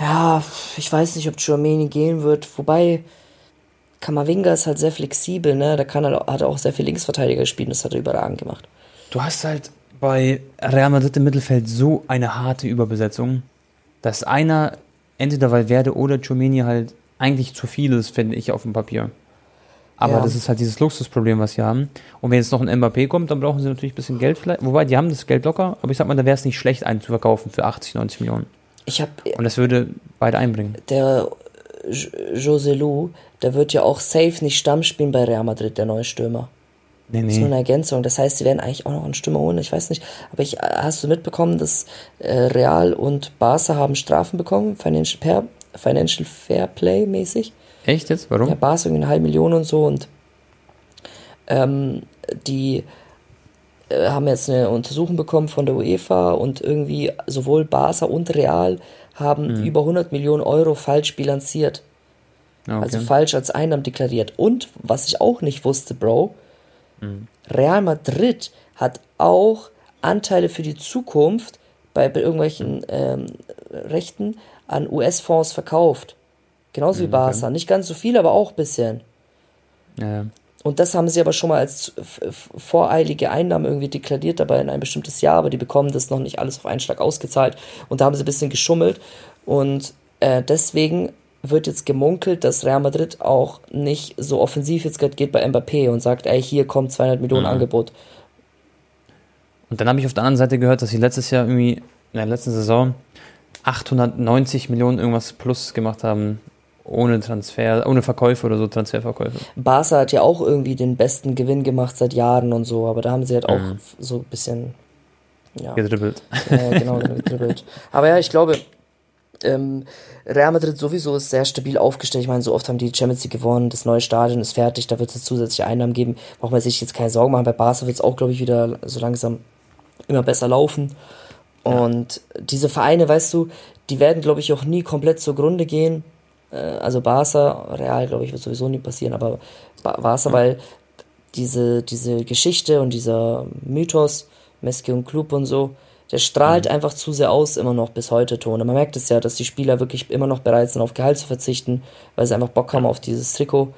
Ja, ich weiß nicht, ob Chouameni gehen wird. Wobei, Kamavinga ist halt sehr flexibel, ne? Da kann er, hat er auch sehr viel Linksverteidiger gespielt, das hat er überragend gemacht. Du hast halt bei Real Madrid im Mittelfeld so eine harte Überbesetzung, dass einer, entweder Valverde oder Chomeni halt eigentlich zu viel ist, finde ich, auf dem Papier. Aber Ja. das ist halt dieses Luxusproblem, was sie haben. Und wenn jetzt noch ein Mbappé kommt, dann brauchen sie natürlich ein bisschen Geld vielleicht. Wobei, die haben das Geld locker, aber ich sag mal, da wäre es nicht schlecht, einen zu verkaufen für 80, 90 Millionen. Ich habe Und das würde beide einbringen. der José Lu, der wird ja auch safe nicht Stamm spielen bei Real Madrid, der neue Stürmer. Nee, Das ist nur nee. eine Ergänzung. Das heißt, sie werden eigentlich auch noch einen Stürmer holen. Ich weiß nicht. Aber ich, hast du mitbekommen, dass äh, Real und Barca haben Strafen bekommen? Financial, Fair, Financial Fair Play mäßig? Echt jetzt? Warum? Ja, Barca irgendwie eine halbe Million und so. Und ähm, die äh, haben jetzt eine Untersuchung bekommen von der UEFA und irgendwie sowohl Barca und Real haben über 100 Millionen Euro falsch bilanziert. Ja, okay. Also falsch als Einnahmen deklariert. Und was ich auch nicht wusste, Bro, Real Madrid hat auch Anteile für die Zukunft bei, bei irgendwelchen ähm, Rechten an US-Fonds verkauft. Genauso wie Barca. Nicht ganz so viel, aber auch ein bisschen. ja. Und das haben sie aber schon mal als voreilige Einnahmen irgendwie deklariert, aber in ein bestimmtes Jahr, aber die bekommen das noch nicht alles auf einen Schlag ausgezahlt. Und da haben sie ein bisschen geschummelt. Und äh, deswegen wird jetzt gemunkelt, dass Real Madrid auch nicht so offensiv jetzt gerade geht bei Mbappé und sagt, ey, hier kommt 200 Millionen Angebot. Und dann habe ich auf der anderen Seite gehört, dass sie letztes Jahr irgendwie, in der letzten Saison, 890 Millionen irgendwas plus gemacht haben, ohne Transfer, ohne Verkäufe oder so, Transferverkäufe. Barca hat ja auch irgendwie den besten Gewinn gemacht seit Jahren und so, aber da haben sie halt auch so ein bisschen, ja. Gedribbelt. Ja, genau, gedribbelt. Aber ja, ich glaube, ähm, Real Madrid sowieso ist sehr stabil aufgestellt. Ich meine, so oft haben die Champions League gewonnen, das neue Stadion ist fertig, da wird es zusätzliche Einnahmen geben. Braucht man sich jetzt keine Sorgen machen. Bei Barca wird es auch, glaube ich, wieder so langsam immer besser laufen. Und diese Vereine, weißt du, die werden, glaube ich, auch nie komplett zugrunde gehen. Äh, also Barca, Real, glaube ich, wird sowieso nie passieren, aber Ba- Barca, weil diese, diese Geschichte und dieser Mythos, Meske und Club und so, der strahlt einfach zu sehr aus, immer noch bis heute, Tone. Man merkt es ja, dass die Spieler wirklich immer noch bereit sind, auf Gehalt zu verzichten, weil sie einfach Bock haben auf dieses Trikot.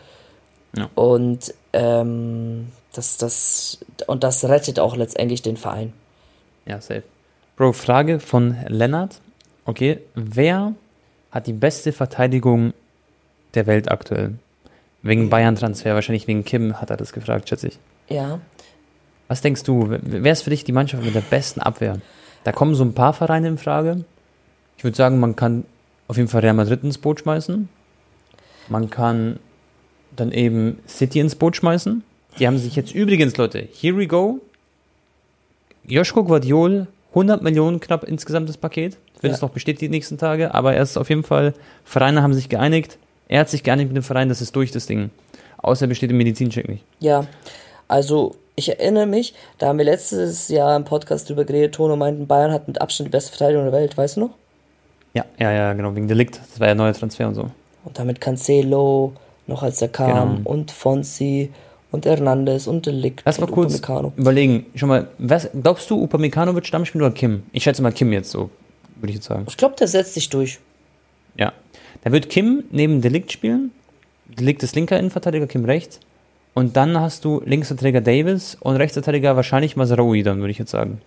Ja. Und ähm, das, das, und das rettet auch letztendlich den Verein. Ja, safe. Bro, Frage von Lennart. Okay, wer hat die beste Verteidigung der Welt aktuell? Wegen Bayern-Transfer, wahrscheinlich wegen Kim hat er das gefragt, schätze ich. Ja. Was denkst du, wer ist für dich die Mannschaft mit der besten Abwehr? Da kommen so ein paar Vereine in Frage. Ich würde sagen, man kann auf jeden Fall Real Madrid ins Boot schmeißen. Man kann dann eben City ins Boot schmeißen. Die haben sich jetzt übrigens, Leute, here we go. Joschko Guardiol, 100 Millionen knapp insgesamt das Paket. wird Ja. es noch bestätigt die nächsten Tage, aber er ist auf jeden Fall, Vereine haben sich geeinigt, er hat sich geeinigt mit dem Verein, das ist durch das Ding. Außer er besteht im Medizincheck nicht. Ja, also ich erinnere mich, da haben wir letztes Jahr im Podcast drüber geredet, Tono meinten, Bayern hat mit Abstand die beste Verteidigung der Welt, weißt du noch? Ja, ja, ja, genau, wegen Delikt, das war ja neuer Transfer und so. Und damit Cancelo, noch als er kam, Genau. und Fonsi und Hernandez und Delikt Lass mal kurz Upamecano. überlegen, schon mal, was, glaubst du, Upamecano wird Stammspiel oder Kim? Ich schätze mal Kim jetzt so, würde ich jetzt sagen. Ich glaube, der setzt sich durch. Ja. Da wird Kim neben Delikt spielen. Delikt ist linker Innenverteidiger, Kim rechts. Und dann hast du Linksverteidiger Davis und Rechtsverteidiger wahrscheinlich Masraoui, dann würde ich jetzt sagen.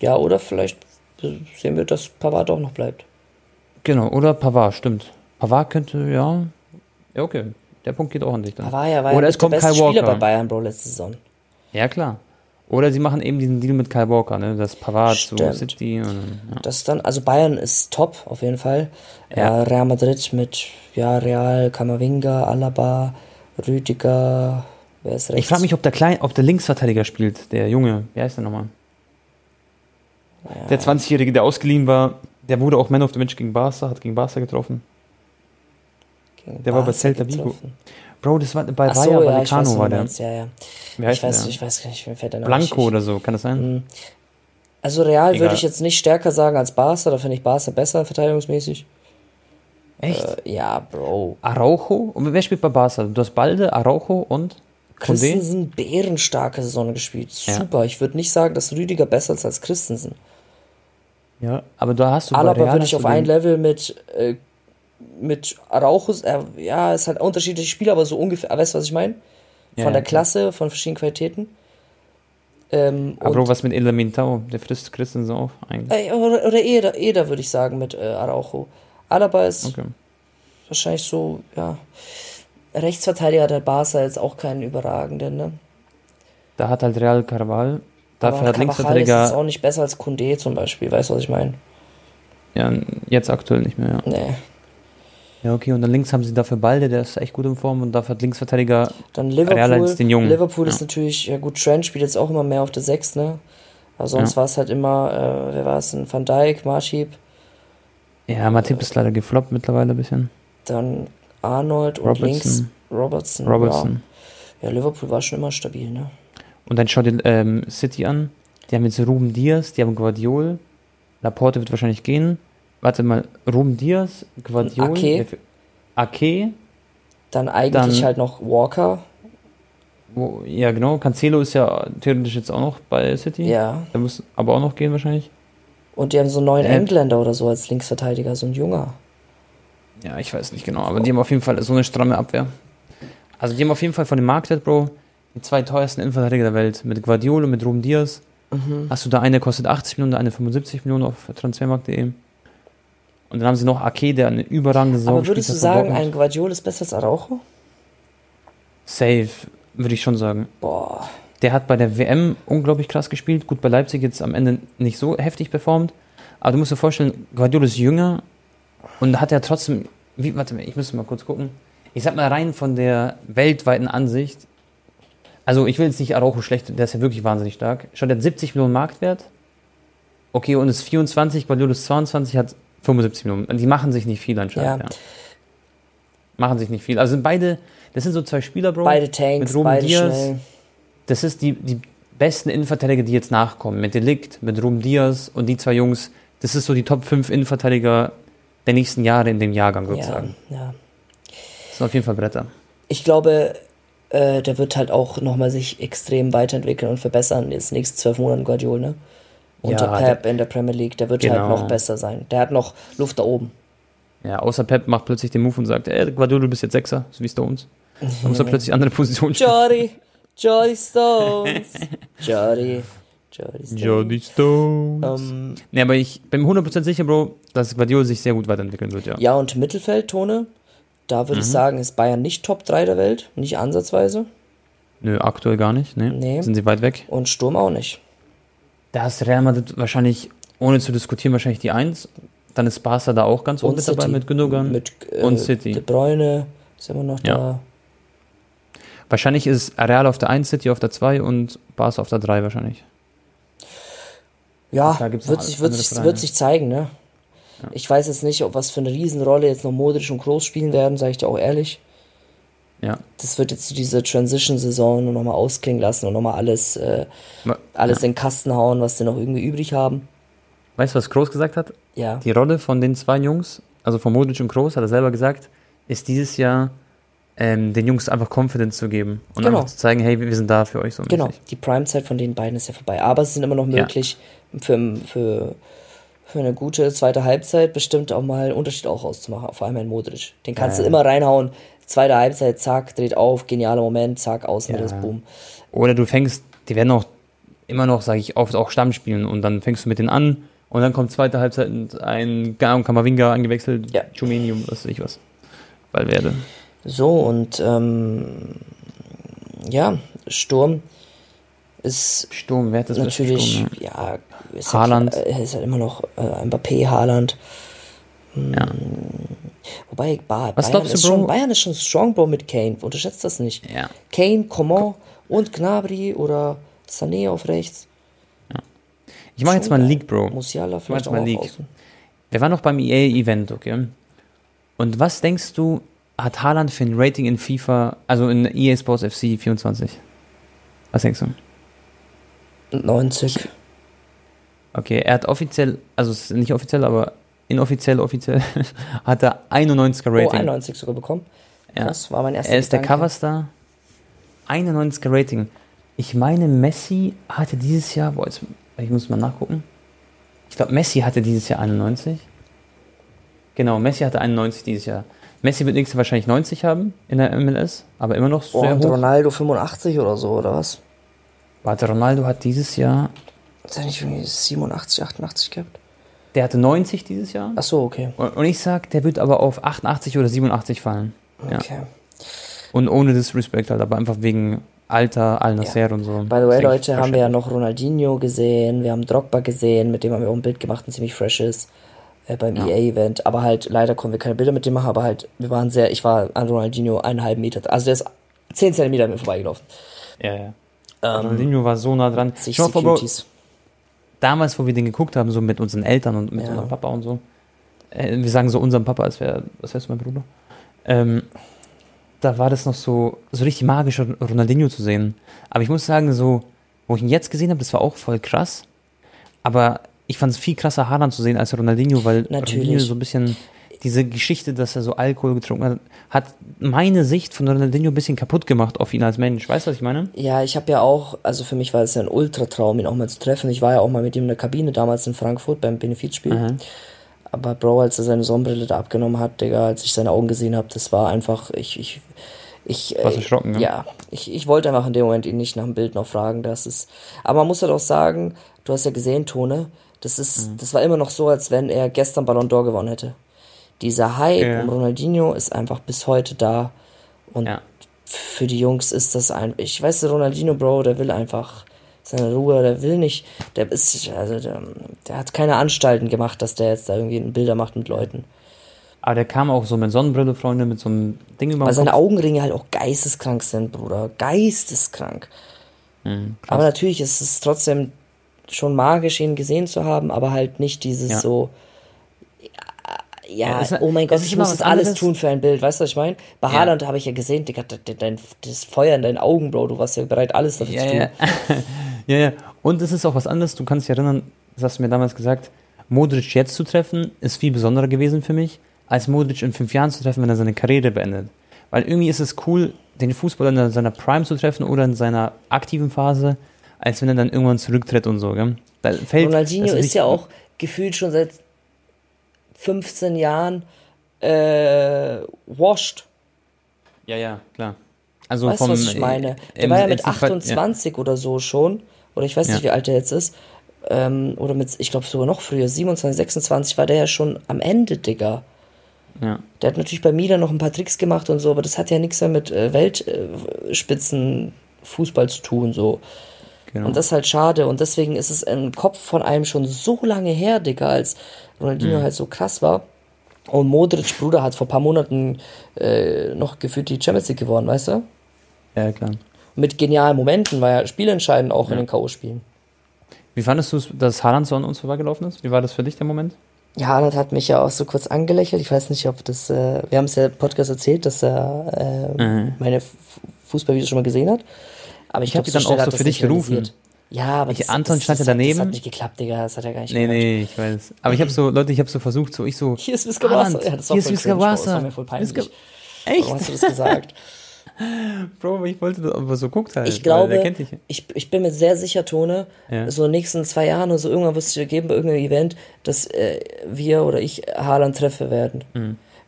Ja, oder vielleicht sehen wir, dass Pavard auch noch bleibt. Genau, oder Pavard, stimmt. Pavard könnte, ja. Ja, okay. Der Punkt geht auch an dich dann. Pavard ja, war ja Oder mit es kommt der beste Kyle Spieler bei Walker. Bayern, Bro, letzte Saison. Ja, klar. Oder sie machen eben diesen Deal mit Kyle Walker, ne? Das Pavard zu. City und, ja. Das dann, also Bayern ist top, auf jeden Fall. Ja. Äh, Real Madrid mit, ja, Real, Kamavinga, Alaba, Rüdiger, wer ist rechts? Ich frage mich, ob der Klein, ob der Linksverteidiger spielt, der Junge. Wie heißt der nochmal? Der 20-Jährige, der ausgeliehen war, der wurde auch Man of the Match gegen Barca, hat gegen Barca getroffen. Der war bei Celta Vigo. Bro, das war bei Ach Raja so, ja, ich weiß, Vallecano was war der. ja, ja. Wie Ich heißt weiß, der? ich weiß gar nicht, mir fällt der Name Blanco oder so, kann das sein? Mhm. Also Real Egal. würde ich jetzt nicht stärker sagen als Barca, da finde ich Barca besser verteidigungsmäßig. Echt? Äh, ja, Bro. Araujo? Und wer spielt bei Barca? Du hast Balde, Araujo und? Christensen, bärenstarke Saison gespielt. Ja. Super. Ich würde nicht sagen, dass Rüdiger besser ist als Christensen. Ja, aber da hast du Alaba Real würde ich auf ein Level mit, äh, mit Araujo, äh, ja, ist halt unterschiedliche Spieler, aber so ungefähr, weißt du, was ich meine? Von Ja, der ja, Klasse, von verschiedenen Qualitäten. Ähm, Aber was mit Elamintao? Der frisst Christensen auf eigentlich. äh, oder, oder Eder, Eder würde ich sagen mit äh, Araujo. Alaba ist Okay. wahrscheinlich so, ja, Rechtsverteidiger der Barca jetzt auch keinen überragenden, ne? Da hat halt Real Carval. Dafür aber hat Carvajal ist jetzt Linksverteidiger. auch nicht besser als Kunde zum Beispiel, weißt du, was ich meine? Ja, jetzt aktuell nicht mehr, ja. Nee. Ja, okay, und dann links haben sie dafür Balde, der ist echt gut in Form. Und dafür hat Linksverteidiger. Dann Liverpool. den Jungen. Liverpool ist Ja. natürlich, ja gut, Trent spielt jetzt auch immer mehr auf der 6, ne? Aber sonst Ja. war es halt immer, äh, wer war es denn? Van Dijk, Marschib, Ja, Matip ist leider gefloppt mittlerweile ein bisschen. dann Arnold und links Robertson. Robertson. Robertson. Ja. ja, Liverpool war schon immer stabil, ne? Und dann schau dir ähm, City an. Die haben jetzt Ruben Diaz, die haben Guardiol. Laporte wird wahrscheinlich gehen. Warte mal, Ruben Diaz, Guardiol. Ake. Ake. Dann eigentlich Dann- halt noch Walker. Wo, ja, genau. Cancelo ist ja theoretisch jetzt auch noch bei City. Ja. Der muss aber auch noch gehen wahrscheinlich. Und die haben so einen neuen Äh. Engländer oder so als Linksverteidiger, so ein junger. Ja, ich weiß nicht genau, aber die haben auf jeden Fall so eine stramme Abwehr. Also die haben auf jeden Fall von dem Marktwert, Bro, die zwei teuersten Innenverteidiger der Welt. Mit Guardiola und mit Ruben Diaz. Mhm. Hast du da eine kostet 80 Millionen, der eine 75 Millionen auf transfermarkt.de. Und dann haben sie noch Ake, der eine überragende Saison Aber würdest du sagen, ein. Guardiola ist besser als Araujo? Safe, würde ich schon sagen. Boah. Der hat bei der WM unglaublich krass gespielt. Gut, bei Leipzig jetzt am Ende nicht so heftig performt. Aber du musst dir vorstellen, Guardiola ist jünger und hat er trotzdem, wie, warte mal, ich müsste mal kurz gucken. Ich sag mal rein von der weltweiten Ansicht, also ich will jetzt nicht Araujo schlecht, der ist ja wirklich wahnsinnig stark. Schaut, der hat 70 Millionen Marktwert. Okay, und ist 24, Guardiola ist 22, hat 75 Millionen. Die machen sich nicht viel anscheinend, Ja. ja. Machen sich nicht viel. Also sind beide, das sind so zwei Spieler, Bro. Beide Tanks, mit Ruben beide Diaz. schnell. Das ist die, die besten Innenverteidiger, die jetzt nachkommen. Mit Delikt, mit Ruben Diaz und die zwei Jungs. Das ist so die Top 5 Innenverteidiger der nächsten Jahre in dem Jahrgang Ja, sozusagen. ja. Das sind auf jeden Fall Bretter. Ich glaube, äh, der wird halt auch nochmal sich extrem weiterentwickeln und verbessern in den nächsten zwölf Monaten Guardiola, ne? Unter Ja, Pep in der Premier League, der wird halt Genau. noch besser sein. Der hat noch Luft da oben. Ja, außer Pep macht plötzlich den Move und sagt, ey, Guardiola, du bist jetzt Sechser, so wie es da uns. Dann muss er *laughs* plötzlich andere Positionen spielen. Jordi, Jordi *laughs* Stones. Jordi, Jordi Stones. Jordi Stones. Ähm, Nee, aber ich bin mir 100% sicher, Bro, dass Guardiola sich sehr gut weiterentwickeln wird, ja. ja, und Mittelfeld, Tone, da Mhm. würde ich sagen, ist Bayern nicht Top 3 der Welt, nicht ansatzweise. Nö, aktuell gar nicht, ne? Nee. Sind sie weit weg. Und Sturm auch nicht. Da ist Real Madrid wahrscheinlich, ohne zu diskutieren, wahrscheinlich die Eins. Dann ist Barca da auch ganz oben mit dabei mit Gündogan. Mit äh, und City. De Bruyne ist immer noch Ja. da. Wahrscheinlich ist Real auf der 1, City auf der 2 und Barca auf der 3 wahrscheinlich. Ja, Da wird sich, wird, sich, wird sich zeigen, ne? Ich weiß jetzt nicht, ob was für eine Riesenrolle jetzt noch Modric und Groß spielen werden, sage ich dir auch ehrlich. Ja. Das wird jetzt diese Transition-Saison nochmal ausklingen lassen und nochmal alles, äh, Ma- alles in den Kasten hauen, was sie noch irgendwie übrig haben. Weißt du, was Kroos gesagt hat? Ja. Die Rolle von den zwei Jungs, also von Modric und Kroos, hat er selber gesagt, ist dieses Jahr ähm, den Jungs einfach Confidence zu geben und Genau. einfach zu zeigen, hey, wir sind da für euch so Genau, mäßig. die Primezeit von den beiden ist ja vorbei. Aber es sind immer noch Ja. möglich, für, für, für eine gute zweite Halbzeit bestimmt auch mal einen Unterschied auch auszumachen, vor allem ein Modric. Den kannst Ja. du immer reinhauen. Zweite Halbzeit, zack, dreht auf, genialer Moment, zack, außen Ja. das Boom. Oder du fängst, die werden auch immer noch, sage ich oft, auch Stamm spielen und dann fängst du mit denen an und dann kommt zweite Halbzeit und ein Kamavinga eingewechselt, Ja. Chumeni, was weiß ich was. Valverde. So, und ähm, ja, Sturm ist Sturm, wer hat das natürlich, Sturm? ja, ist Haaland. Klar, äh, ist halt immer noch äh, Mbappé, Haaland. Ja. Wobei, ba Was Bayern, glaubst du, ist schon, Bro? Bayern ist schon strong, Bro, mit Kane. Unterschätzt das nicht. Ja. Kane, Coman und Gnabry oder Sané auf rechts. Ich mache jetzt Schon mal einen. League, Bro. Musiala vielleicht mach auch mal League. außen. Wir waren noch beim EA-Event, okay? Und was denkst du, hat Haaland für ein Rating in FIFA, also in EA Sports FC 24? Was denkst du? 90. Okay, er hat offiziell, also es ist nicht offiziell, aber inoffiziell, offiziell, *laughs* hat er 91er Oh, Rating. 91 sogar bekommen. Ja. Das war mein erster Er ist der Gedanke. Coverstar. 91er Rating. Ich meine, Messi hatte dieses Jahr, boah, jetzt, ich muss mal nachgucken. Ich glaube, Messi hatte dieses Jahr 91. Genau, Messi hatte 91 dieses Jahr. Messi wird nächstes Jahr wahrscheinlich 90 haben in der MLS, aber immer noch Oh, sehr und hoch. Ronaldo 85 oder so, oder was? Warte, Ronaldo hat dieses Jahr, Hat er nicht irgendwie 87, 88 gehabt? Der hatte 90 dieses Jahr. Ach so, okay. Und, und ich sag, der wird aber auf 88 oder 87 fallen. Ja. Okay. Und ohne Disrespect halt, aber einfach wegen Alter, Al-Nasser und so. By the way, Leute, haben wir ja noch Ronaldinho gesehen, wir haben Drogba gesehen, mit dem haben wir auch ein Bild gemacht, ein ziemlich freshes äh, beim Ja. EA-Event. Aber halt, leider konnten wir keine Bilder mit dem machen, aber halt, wir waren sehr, ich war an Ronaldinho einen halben Meter, also der ist 10 Zentimeter an mir vorbeigelaufen. Ja, ja. Ähm, Ronaldinho war so nah dran. sich mal vor, Securities. Damals, wo wir den geguckt haben, so mit unseren Eltern und mit Ja. unserem Papa und so. Äh, wir sagen so unserem Papa, als wäre, was heißt mein Bruder? Ähm, da war das noch so, so richtig magisch, Ronaldinho zu sehen. Aber ich muss sagen, so, wo ich ihn jetzt gesehen habe, das war auch voll krass. Aber ich fand es viel krasser, Haaland zu sehen als Ronaldinho, weil Natürlich. Ronaldinho so ein bisschen diese Geschichte, dass er so Alkohol getrunken hat, hat meine Sicht von Ronaldinho ein bisschen kaputt gemacht auf ihn als Mensch. Weißt du, was ich meine? Ja, ich habe ja auch, also für mich war es ja ein Ultratraum, ihn auch mal zu treffen. Ich war ja auch mal mit ihm in der Kabine damals in Frankfurt beim Benefizspiel. Mhm. Aber Bro, als er seine Sonnenbrille da abgenommen hat, Digga, als ich seine Augen gesehen habe, das war einfach, ich, ich, ich, äh, erschrocken, ne? ja, ich, ich wollte einfach in dem Moment ihn nicht nach dem Bild noch fragen, das ist, aber man muss halt auch sagen, du hast ja gesehen, Tone, das ist, Mhm. das war immer noch so, als wenn er gestern Ballon d'Or gewonnen hätte. Dieser Hype Ja. um Ronaldinho ist einfach bis heute da und Ja. für die Jungs ist das ein. Ich weiß, Ronaldinho, Bro, der will einfach seine Ruhe, der will nicht, der ist, also der, der hat keine Anstalten gemacht, dass der jetzt da irgendwie Bilder macht mit Leuten. Aber der kam auch so mit Sonnenbrille, Freunde, mit so einem Ding über Weil seine Kopf. Augenringe halt auch geisteskrank sind, Bruder. Geisteskrank. Mhm, aber natürlich ist es trotzdem schon magisch, ihn gesehen zu haben, aber halt nicht dieses Ja. so. Ja, Ja, oh mein Gott, ich muss das alles anderes. tun für ein Bild, weißt du, was ich meine? Bei Ja. Haaland habe ich ja gesehen, Digga, dein, das Feuer in deinen Augen, Bro, du warst ja bereit, alles dafür Ja, zu tun. ja. *laughs* ja, ja. Und es ist auch was anderes. Du kannst dich erinnern, das hast du mir damals gesagt, Modric jetzt zu treffen, ist viel besonderer gewesen für mich, als Modric in fünf Jahren zu treffen, wenn er seine Karriere beendet. Weil irgendwie ist es cool, den Fußballer in seiner Prime zu treffen oder in seiner aktiven Phase, als wenn er dann irgendwann zurücktritt und so. Gell? Da fällt, Ronaldinho ist ja auch gefühlt schon seit 15 Jahren äh, washed. Ja, ja, klar. Also Weißt du, was ich meine? Der im- war ja mit nicht weit- 28 oder so schon. Oder ich weiß nicht, Ja. wie alt er jetzt ist. Ähm, oder mit, ich glaube sogar noch früher, 27, 26 war der ja schon am Ende, Digga. Ja, ja. Der hat natürlich bei Milan noch ein paar Tricks gemacht und so, aber das hat ja nichts mehr mit äh, Weltspitzen Fußball zu tun, so. Genau. Und das ist halt schade. Und deswegen ist es im Kopf von einem schon so lange her, Digga, als Mhm. Ronaldinho halt so krass war. Und Modric, Bruder, hat vor ein paar Monaten äh, noch gefühlt die Champions League gewonnen, weißt du? ja, klar. Mit genialen Momenten, war ja spielentscheidend auch in den K.O.-Spielen. Wie fandest du es, dass Haaland so an uns vorbeigelaufen ist? Wie war das für dich, der Moment? Ja, Haaland hat mich ja auch so kurz angelächelt. Ich weiß nicht, ob das, äh, wir haben es ja im Podcast erzählt, dass er äh, Mhm. meine Fußballvideos schon mal gesehen hat. Aber ich, Ich hab glaube, die dann auch so für dich gerufen. Ja, aber Ich- Anton stand ja das, hat- daneben. Das hat nicht geklappt, Digga. Das hat er gar nicht Nee, gemacht. nee, ich weiß. Aber ich habe so, Leute, ich habe so versucht, so ich so. Hier ist Haaland, Wasser. Ja, das war hier ist cringe, Bro. Das Wasser. war mir voll peinlich. Visca- Warum hast du das gesagt? *laughs* Bro, ich wollte das aber so guckt halt. Ich weil glaube, Der kennt dich. ich, ich bin mir sehr sicher, Tone, Ja. so in den nächsten zwei Jahren oder so, irgendwann wird es dir geben bei irgendeinem Event, dass äh, wir oder ich Haaland treffe werden.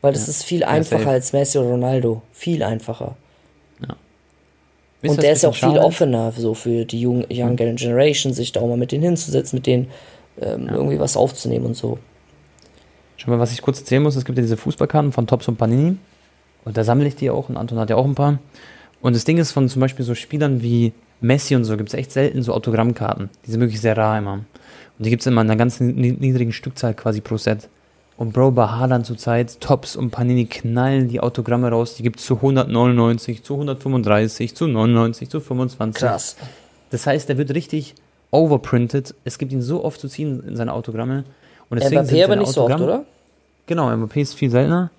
Weil das ist viel einfacher safe. als Messi oder Ronaldo. Viel einfacher. Ihr, Und der ist ja auch viel schade offener, so für die Young, Younger Generation, sich da auch mal mit denen hinzusetzen, mit denen ähm, irgendwie was aufzunehmen und so. Schon mal, was ich kurz erzählen muss, es gibt ja diese Fußballkarten von Tops und Panini. Und da sammle ich die auch und Anton hat ja auch ein paar. Und das Ding ist, von zum Beispiel so Spielern wie Messi und so gibt es echt selten so Autogrammkarten. Die sind wirklich sehr rar immer. Und die gibt es immer in einer ganz ni- niedrigen Stückzahl quasi pro Set. Und Bro, bei Haaland zurzeit, Tops und Panini knallen die Autogramme raus. Die gibt es zu 199, zu 135, zu 99, zu 25. Krass. Das heißt, der wird richtig overprinted. Es gibt ihn so oft zu ziehen in seine Autogramme. Und deswegen Mbappé sind aber nicht so oft, Autogramme- oder? Genau, MVP ist viel seltener.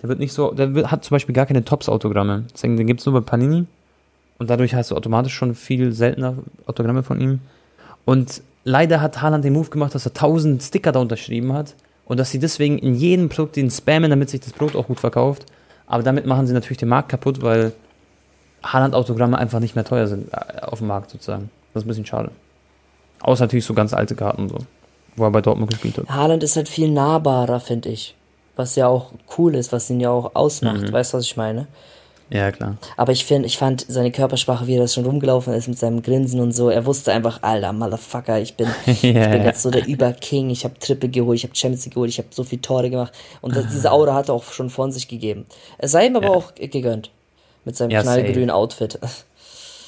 Der wird nicht so, der wird, hat zum Beispiel gar keine Tops-Autogramme. Deswegen, den gibt's nur bei Panini. Und dadurch hast du automatisch schon viel seltener Autogramme von ihm. Und leider hat Haaland den Move gemacht, dass er 1000 Sticker da unterschrieben hat. Und dass sie deswegen in jedem Produkt den spammen, damit sich das Produkt auch gut verkauft. Aber damit machen sie natürlich den Markt kaputt, weil Haaland-Autogramme einfach nicht mehr teuer sind äh, auf dem Markt sozusagen. Das ist ein bisschen schade. Außer natürlich so ganz alte Karten und so. Wo er bei Dortmund gespielt hat. Haaland ist halt viel nahbarer, finde ich. Was ja auch cool ist, was ihn ja auch ausmacht. Mhm. Weißt du, was ich meine? Ja, klar. Aber ich finde, ich fand seine Körpersprache, wie er das schon rumgelaufen ist mit seinem Grinsen und so. Er wusste einfach, Alter, Motherfucker, ich bin, *laughs* ich bin jetzt so der Überking. Ich habe Triple geholt, ich habe Champions League geholt, ich habe so viel Tore gemacht. Und das, diese Aura hat er auch schon von sich gegeben. Es sei ihm aber Ja. auch gegönnt. Mit seinem Ja, knallgrünen Outfit. *laughs*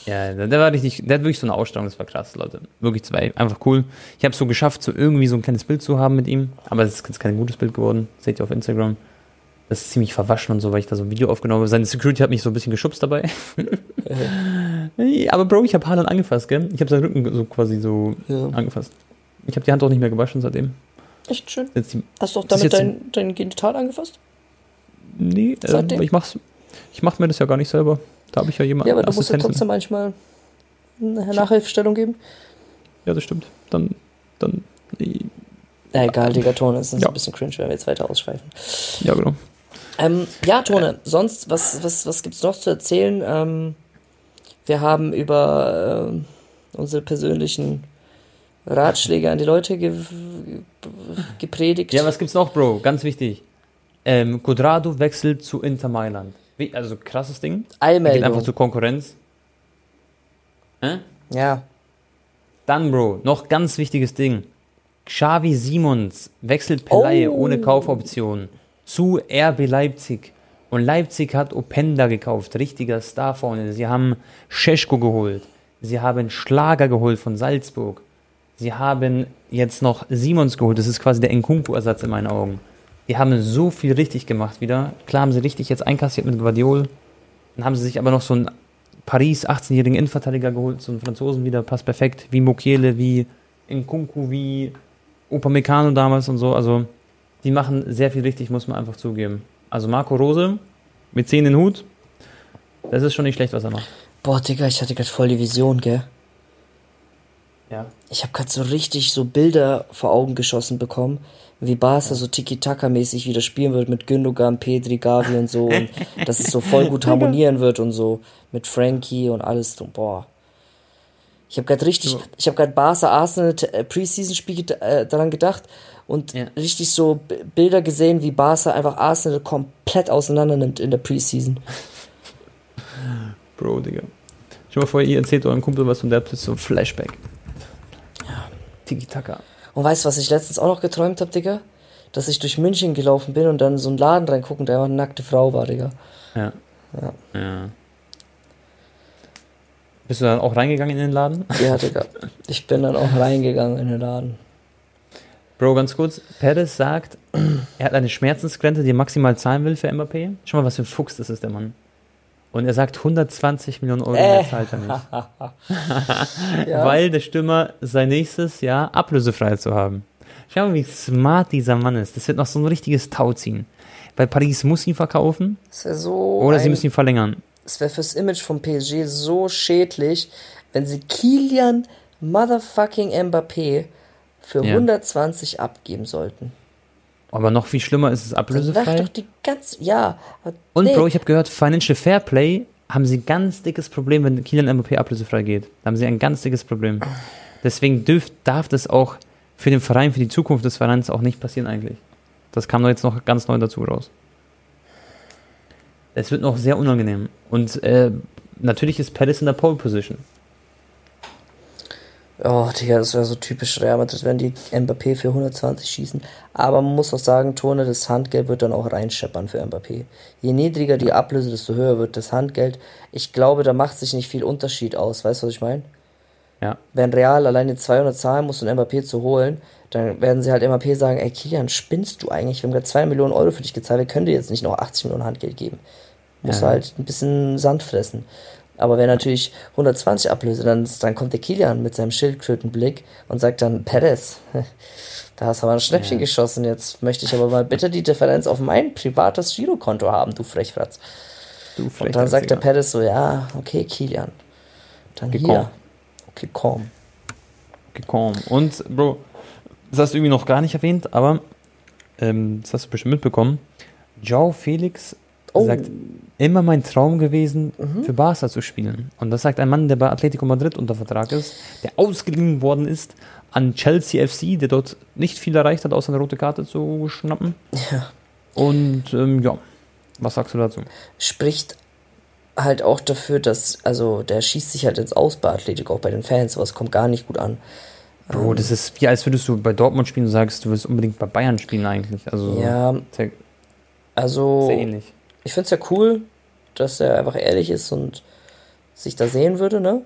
Ja, der war richtig, der hat wirklich so eine Ausstellung, das war krass, Leute. Wirklich zwei, einfach cool. Ich habe so geschafft, so irgendwie so ein kleines Bild zu haben mit ihm, aber es ist jetzt kein gutes Bild geworden, seht ihr auf Instagram. Das ist ziemlich verwaschen und so, weil ich da so ein Video aufgenommen habe. Seine Security hat mich so ein bisschen geschubst dabei. *laughs* Aber Bro, ich habe Haaland angefasst, gell? Ich habe seinen Rücken so quasi so Ja. angefasst. Ich habe die Hand auch nicht mehr gewaschen seitdem. Echt schön. Jetzt die, Hast du auch Das damit dein, dein Genital angefasst? nee, äh, Seitdem? ich mach's, ich mach mir das ja gar nicht selber. Da habe ich ja jemanden. Ja, aber du musst ja trotzdem manchmal eine Nachhilfestellung geben. Ja, das stimmt. Dann, dann, Ja, egal, Digga, Tone, es ist Ja. ein bisschen cringe, wenn wir jetzt weiter ausschweifen. ja genau. Ähm, ja, Tone, sonst, was, was, was gibt's noch zu erzählen? Ähm, wir haben über ähm, unsere persönlichen Ratschläge an die Leute ge gepredigt. Ja, was gibt's noch, Bro? Ganz wichtig. Ähm, Cuadrado wechselt zu Inter Mailand. Wie, also krasses Ding. Er geht einfach zur Konkurrenz. Äh? Ja, Dann, Bro, noch ganz wichtiges Ding. Xavi Simons wechselt Pelaye Oh. ohne Kaufoption zu RB Leipzig. Und Leipzig hat Openda gekauft, richtiger Star vorne. Sie haben Scheschko geholt. Sie haben Schlager geholt von Salzburg. Sie haben jetzt noch Simons geholt. Das ist quasi der Nkunku-Ersatz in meinen Augen. Die haben so viel richtig gemacht wieder. Klar haben sie richtig jetzt einkassiert mit Guardiol. Dann haben sie sich aber noch so einen Paris 18-jährigen Innenverteidiger geholt, so einen Franzosen wieder, passt perfekt, wie Mokiele, wie Nkunku, wie Upamecano damals und so. Also die machen sehr viel richtig, muss man einfach zugeben. Also Marco Rose mit 10 in den Hut, das ist schon nicht schlecht, was er macht. boah, Digga, ich hatte gerade voll die Vision, gell? Ja. Ich habe gerade so richtig so Bilder vor Augen geschossen bekommen, wie Barca so Tiki-Taka-mäßig wieder spielen wird mit Gündogan, Pedri, Gavi und so und *laughs* dass es so voll gut harmonieren wird und so mit Frankie und alles und boah. Ich habe gerade richtig, Ja. ich habe gerade Barca Arsenal äh, Preseason Spiel äh, daran gedacht und Ja. richtig so Bilder gesehen, wie Barca einfach Arsenal komplett auseinander nimmt in der Preseason. Bro, Digga. Schon mal vorher, ihr erzählt eurem Kumpel was und der hat so ein Flashback. Tiki-Taka. Und weißt du, was ich letztens auch noch geträumt habe, Digga? Dass ich durch München gelaufen bin und dann in so einen Laden reingucken und da einfach eine nackte Frau war, Digga. Ja. Ja. ja. Bist du dann auch reingegangen in den Laden? Ja, Digga. Ich bin dann auch reingegangen in den Laden. Bro, ganz kurz. Perez sagt, *clears throat* er hat eine Schmerzensgrenze, die er maximal zahlen will für Mbappé. Schau mal, was für ein Fuchs das ist, der Mann. Und er sagt, 120 Millionen Euro mehr Äh. zahlt er nicht. *laughs* Ja. Weil der Stürmer sein nächstes Jahr ablösefrei zu haben. schau mal, wie smart dieser Mann ist. Das wird noch so ein richtiges Tauziehen. Bei Paris muss ihn verkaufen. So. Oder sie müssen ihn verlängern. Es wäre fürs Image vom PSG so schädlich, wenn sie Kilian motherfucking Mbappé für Ja. 120 abgeben sollten. Aber noch viel schlimmer ist es ablösefrei. lach doch die ganze. Ja. Und nee. Bro, ich habe gehört, Financial Fairplay haben sie ein ganz dickes Problem, wenn Kylian Mbappé ablösefrei geht. Da haben sie ein ganz dickes Problem. Deswegen dürf, darf das auch für den Verein, für die Zukunft des Vereins auch nicht passieren eigentlich. Das kam doch jetzt noch ganz neu dazu raus. Es wird noch sehr unangenehm. Und äh, natürlich ist Palace in der Pole Position. Oh, Digga, das wäre so typisch Real Madrid, wenn die Mbappé für 120 schießen. Aber man muss auch sagen, Tone, das Handgeld wird dann auch reinscheppern für Mbappé. Je niedriger die Ablöse, desto höher wird das Handgeld. Ich glaube, da macht sich nicht viel Unterschied aus. Weißt du, was ich meine? Ja. Wenn Real alleine 200 zahlen muss, um Mbappé zu holen, dann werden sie halt Mbappé sagen, ey Kilian, spinnst du eigentlich? Wir haben gerade 2 Millionen Euro für dich gezahlt, wir können dir jetzt nicht noch 80 Millionen Handgeld geben. Muss Ja. halt ein bisschen Sand fressen. Aber wenn natürlich 120 ablöse, dann, dann kommt der Kilian mit seinem Schildkrötenblick und sagt dann, Perez, *laughs* da hast du aber ein Schnäppchen geschossen, jetzt möchte ich aber mal bitte die Differenz auf mein privates Girokonto haben, du Frechfratz. Du Und dann sagt der Perez so, ja, okay, Kilian. Dann Okay, hier. komm. gekommen. Und, Bro, das hast du irgendwie noch gar nicht erwähnt, aber ähm, das hast du bestimmt mitbekommen. Joao Felix Oh. sagt, immer mein Traum gewesen, für Barca zu spielen. Und das sagt ein Mann, der bei Atletico Madrid unter Vertrag ist, der ausgeliehen worden ist an Chelsea FC, der dort nicht viel erreicht hat, außer eine rote Karte zu schnappen. Ja. Und ähm, ja, was sagst du dazu? spricht halt auch dafür, dass, also der schießt sich halt ins Aus bei Atletico, auch bei den Fans, sowas kommt gar nicht gut an. Bro, das ist wie als würdest du bei Dortmund spielen und sagst, du willst unbedingt bei Bayern spielen eigentlich. Also Ja, sehr, also sehr ähnlich. Ich finde es ja cool, dass er einfach ehrlich ist und sich da sehen würde, ne?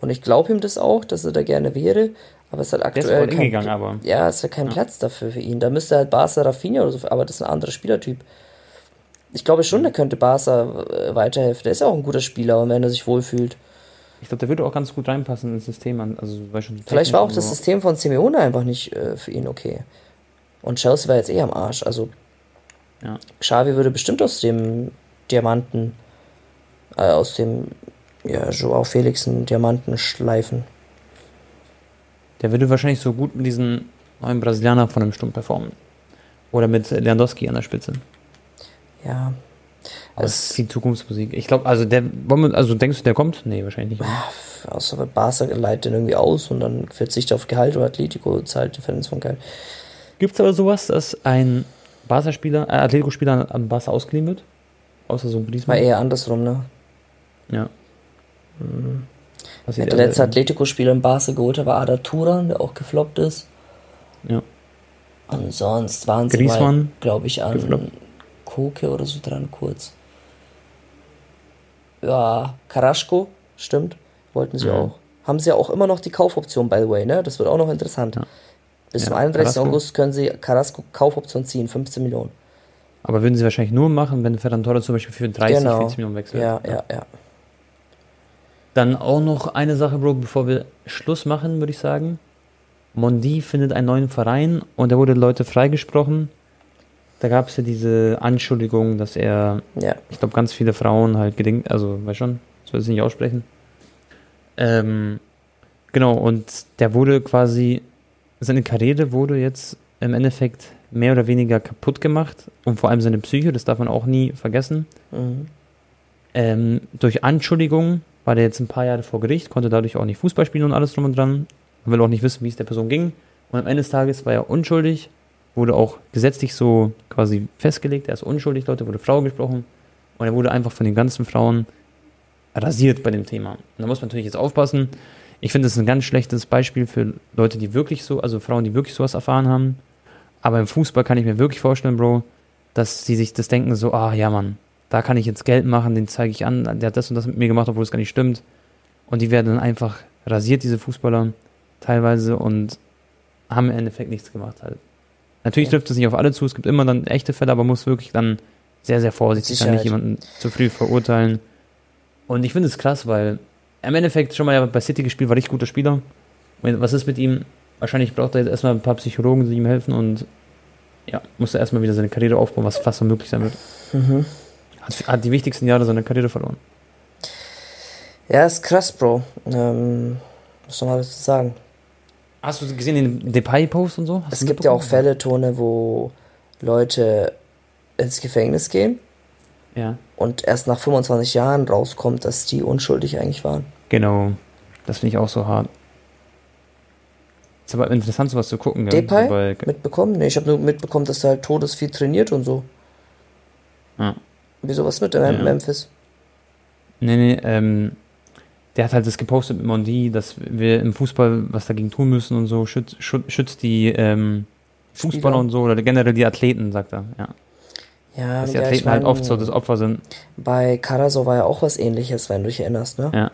Und ich glaube ihm das auch, dass er da gerne wäre, aber es hat aktuell kein, hingegangen, aber. ja, es hat keinen Platz dafür für ihn. Da müsste halt Barca Rafinha oder so, aber das ist ein anderer Spielertyp. Ich glaube schon, der könnte Barca äh, weiterhelfen. Der ist ja auch ein guter Spieler, und wenn er sich wohlfühlt. Ich glaube, der würde auch ganz gut reinpassen ins System. Also, Vielleicht war auch das. System von Simeone einfach nicht äh, für ihn okay. Und Chelsea war jetzt eh am Arsch. Also Ja. Xavi würde bestimmt aus dem Diamanten, äh, aus dem ja, Joao Felix einen Diamanten schleifen. Der würde wahrscheinlich so gut mit diesen neuen Brasilianer von einem Sturm performen. Oder mit Lewandowski an der Spitze. Ja. Aber Es- das ist viel Zukunftsmusik. Ich glaube, also der, wollen wir- also denkst du, der kommt? Nee, wahrscheinlich nicht. ja, Außer weil Barca leitet den irgendwie aus und dann verzichtet auf Gehalt oder Atletico zahlt Differenz von Gehalt. Gibt es aber sowas, dass ein Barca-Spieler, äh, Atletico-Spieler an Barca ausgeliehen wird? Außer so ein War Griezmann? eher andersrum, ne? Ja. Passiert Der letzte. Atletico-Spieler in Barca geholt hat, war Ada Turan, der auch gefloppt ist. Ja. Und sonst waren sie Griezmann, glaube ich, an gefloppt. Koke oder so dran kurz. Ja, Karaschko, stimmt, wollten sie Ja. auch. Haben sie ja auch immer noch die Kaufoption, by the way, ne? Das wird auch noch interessant. Ja. Bis Ja, zum 31. Carrasco. August können sie Carrasco Kaufoption ziehen, 15 Millionen. Aber würden sie wahrscheinlich nur machen, wenn Ferran Torres zum Beispiel für 30, Genau. 40 Millionen wechselt. Ja, ja, ja. Dann auch noch eine Sache, Bro, bevor wir Schluss machen, würde ich sagen. Mondi findet einen neuen Verein und da wurde Leute freigesprochen. Da gab es ja diese Anschuldigung, dass er, Ja, ich glaube, ganz viele Frauen halt gedingt, also, weiß schon, ich soll es nicht aussprechen. Ähm, genau, und der wurde quasi, seine Karriere wurde jetzt im Endeffekt mehr oder weniger kaputt gemacht und vor allem seine Psyche, das darf man auch nie vergessen. mhm. Ähm, durch Anschuldigungen war der jetzt ein paar Jahre vor Gericht, konnte dadurch auch nicht Fußball spielen und alles drum und dran. Man will auch nicht wissen, wie es der Person ging. Und am Ende des Tages war er unschuldig, wurde auch gesetzlich so quasi festgelegt, er ist unschuldig, Leute, wurde Frau gesprochen. Und er wurde einfach von den ganzen Frauen rasiert bei dem Thema. Und da muss man natürlich jetzt aufpassen. Ich finde, das ist ein ganz schlechtes Beispiel für Leute, die wirklich so, also Frauen, die wirklich sowas erfahren haben. Aber im Fußball kann ich mir wirklich vorstellen, Bro, dass sie sich das denken, so, ah ja, Mann, da kann ich jetzt Geld machen, den zeige ich an, der hat das und das mit mir gemacht, obwohl es gar nicht stimmt. Und die werden dann einfach rasiert, diese Fußballer, teilweise, und haben im Endeffekt nichts gemacht halt. Natürlich Ja. trifft es nicht auf alle zu, es gibt immer dann echte Fälle, aber man muss wirklich dann sehr, sehr vorsichtig sein, nicht jemanden zu früh verurteilen. Und ich finde es krass, weil im Endeffekt schon mal ja bei City gespielt, war richtig guter Spieler. Was ist mit ihm? wahrscheinlich braucht er jetzt erstmal ein paar Psychologen, die ihm helfen und ja, muss er erstmal wieder seine Karriere aufbauen, was fast unmöglich sein wird. Mhm. Hat, hat die wichtigsten Jahre seiner Karriere verloren. Ja, ist krass, Bro. Ähm, was soll man dazu sagen? Hast du gesehen den Depay-Post und so? Hast Es gibt ja auch? Fälle, Tone, wo Leute ins Gefängnis gehen Ja, und erst nach 25 Jahren rauskommt, dass die unschuldig eigentlich waren. genau. Das finde ich auch so hart. Ist aber interessant, sowas zu gucken, gell? Depay? Bei- Mitbekommen? Nee, ich habe nur mitbekommen, dass er halt todes viel trainiert und so. Ja. Wieso was mit in Ja. Memphis? Nee, nee, ähm, der hat halt das gepostet mit Mondi, dass wir im Fußball was dagegen tun müssen und so, schützt, schützt die ähm, Fußballer und so, oder generell die Athleten, sagt er, ja. Ja, Dass die ja, Athleten ich mein, halt oft so das Opfer sind. bei Karasor war ja auch was ähnliches, wenn du dich erinnerst, ne? Ja.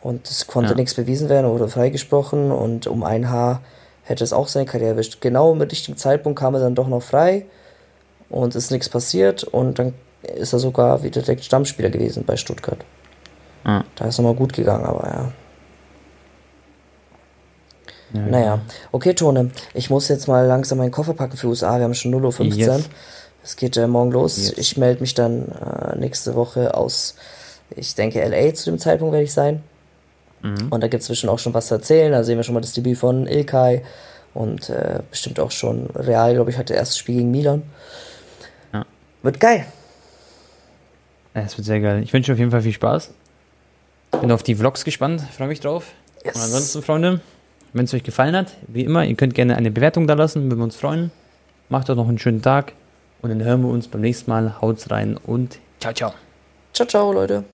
Und es konnte Ja. nichts bewiesen werden oder freigesprochen und um ein Haar hätte es auch seine Karriere erwischt. Genau im richtigen Zeitpunkt kam er dann doch noch frei und ist nichts passiert und dann ist er sogar wieder direkt Stammspieler gewesen bei Stuttgart. Ja. Da ist nochmal gut gegangen, aber ja. ja. Naja, okay, Tone, ich muss jetzt mal langsam meinen Koffer packen für USA. Wir haben schon 0.15 Uhr. Yes. Es geht äh, morgen los. Yes. Ich melde mich dann äh, nächste Woche aus, ich denke, LA zu dem Zeitpunkt werde ich sein. Mhm. Und da gibt es zwischen auch schon was zu erzählen. Da sehen wir schon mal das Debüt von Ilkay und äh, bestimmt auch schon Real, glaube ich, hat das erste Spiel gegen Milan. Ja. Wird geil. Es wird sehr geil. Ich wünsche auf jeden Fall viel Spaß. Bin auf die Vlogs gespannt, freue mich drauf. Yes. Und ansonsten, Freunde, wenn es euch gefallen hat, wie immer, ihr könnt gerne eine Bewertung da lassen, würden wir uns freuen. Macht doch noch einen schönen Tag und dann hören wir uns beim nächsten Mal. Haut's rein und ciao, ciao. Ciao, ciao, Leute.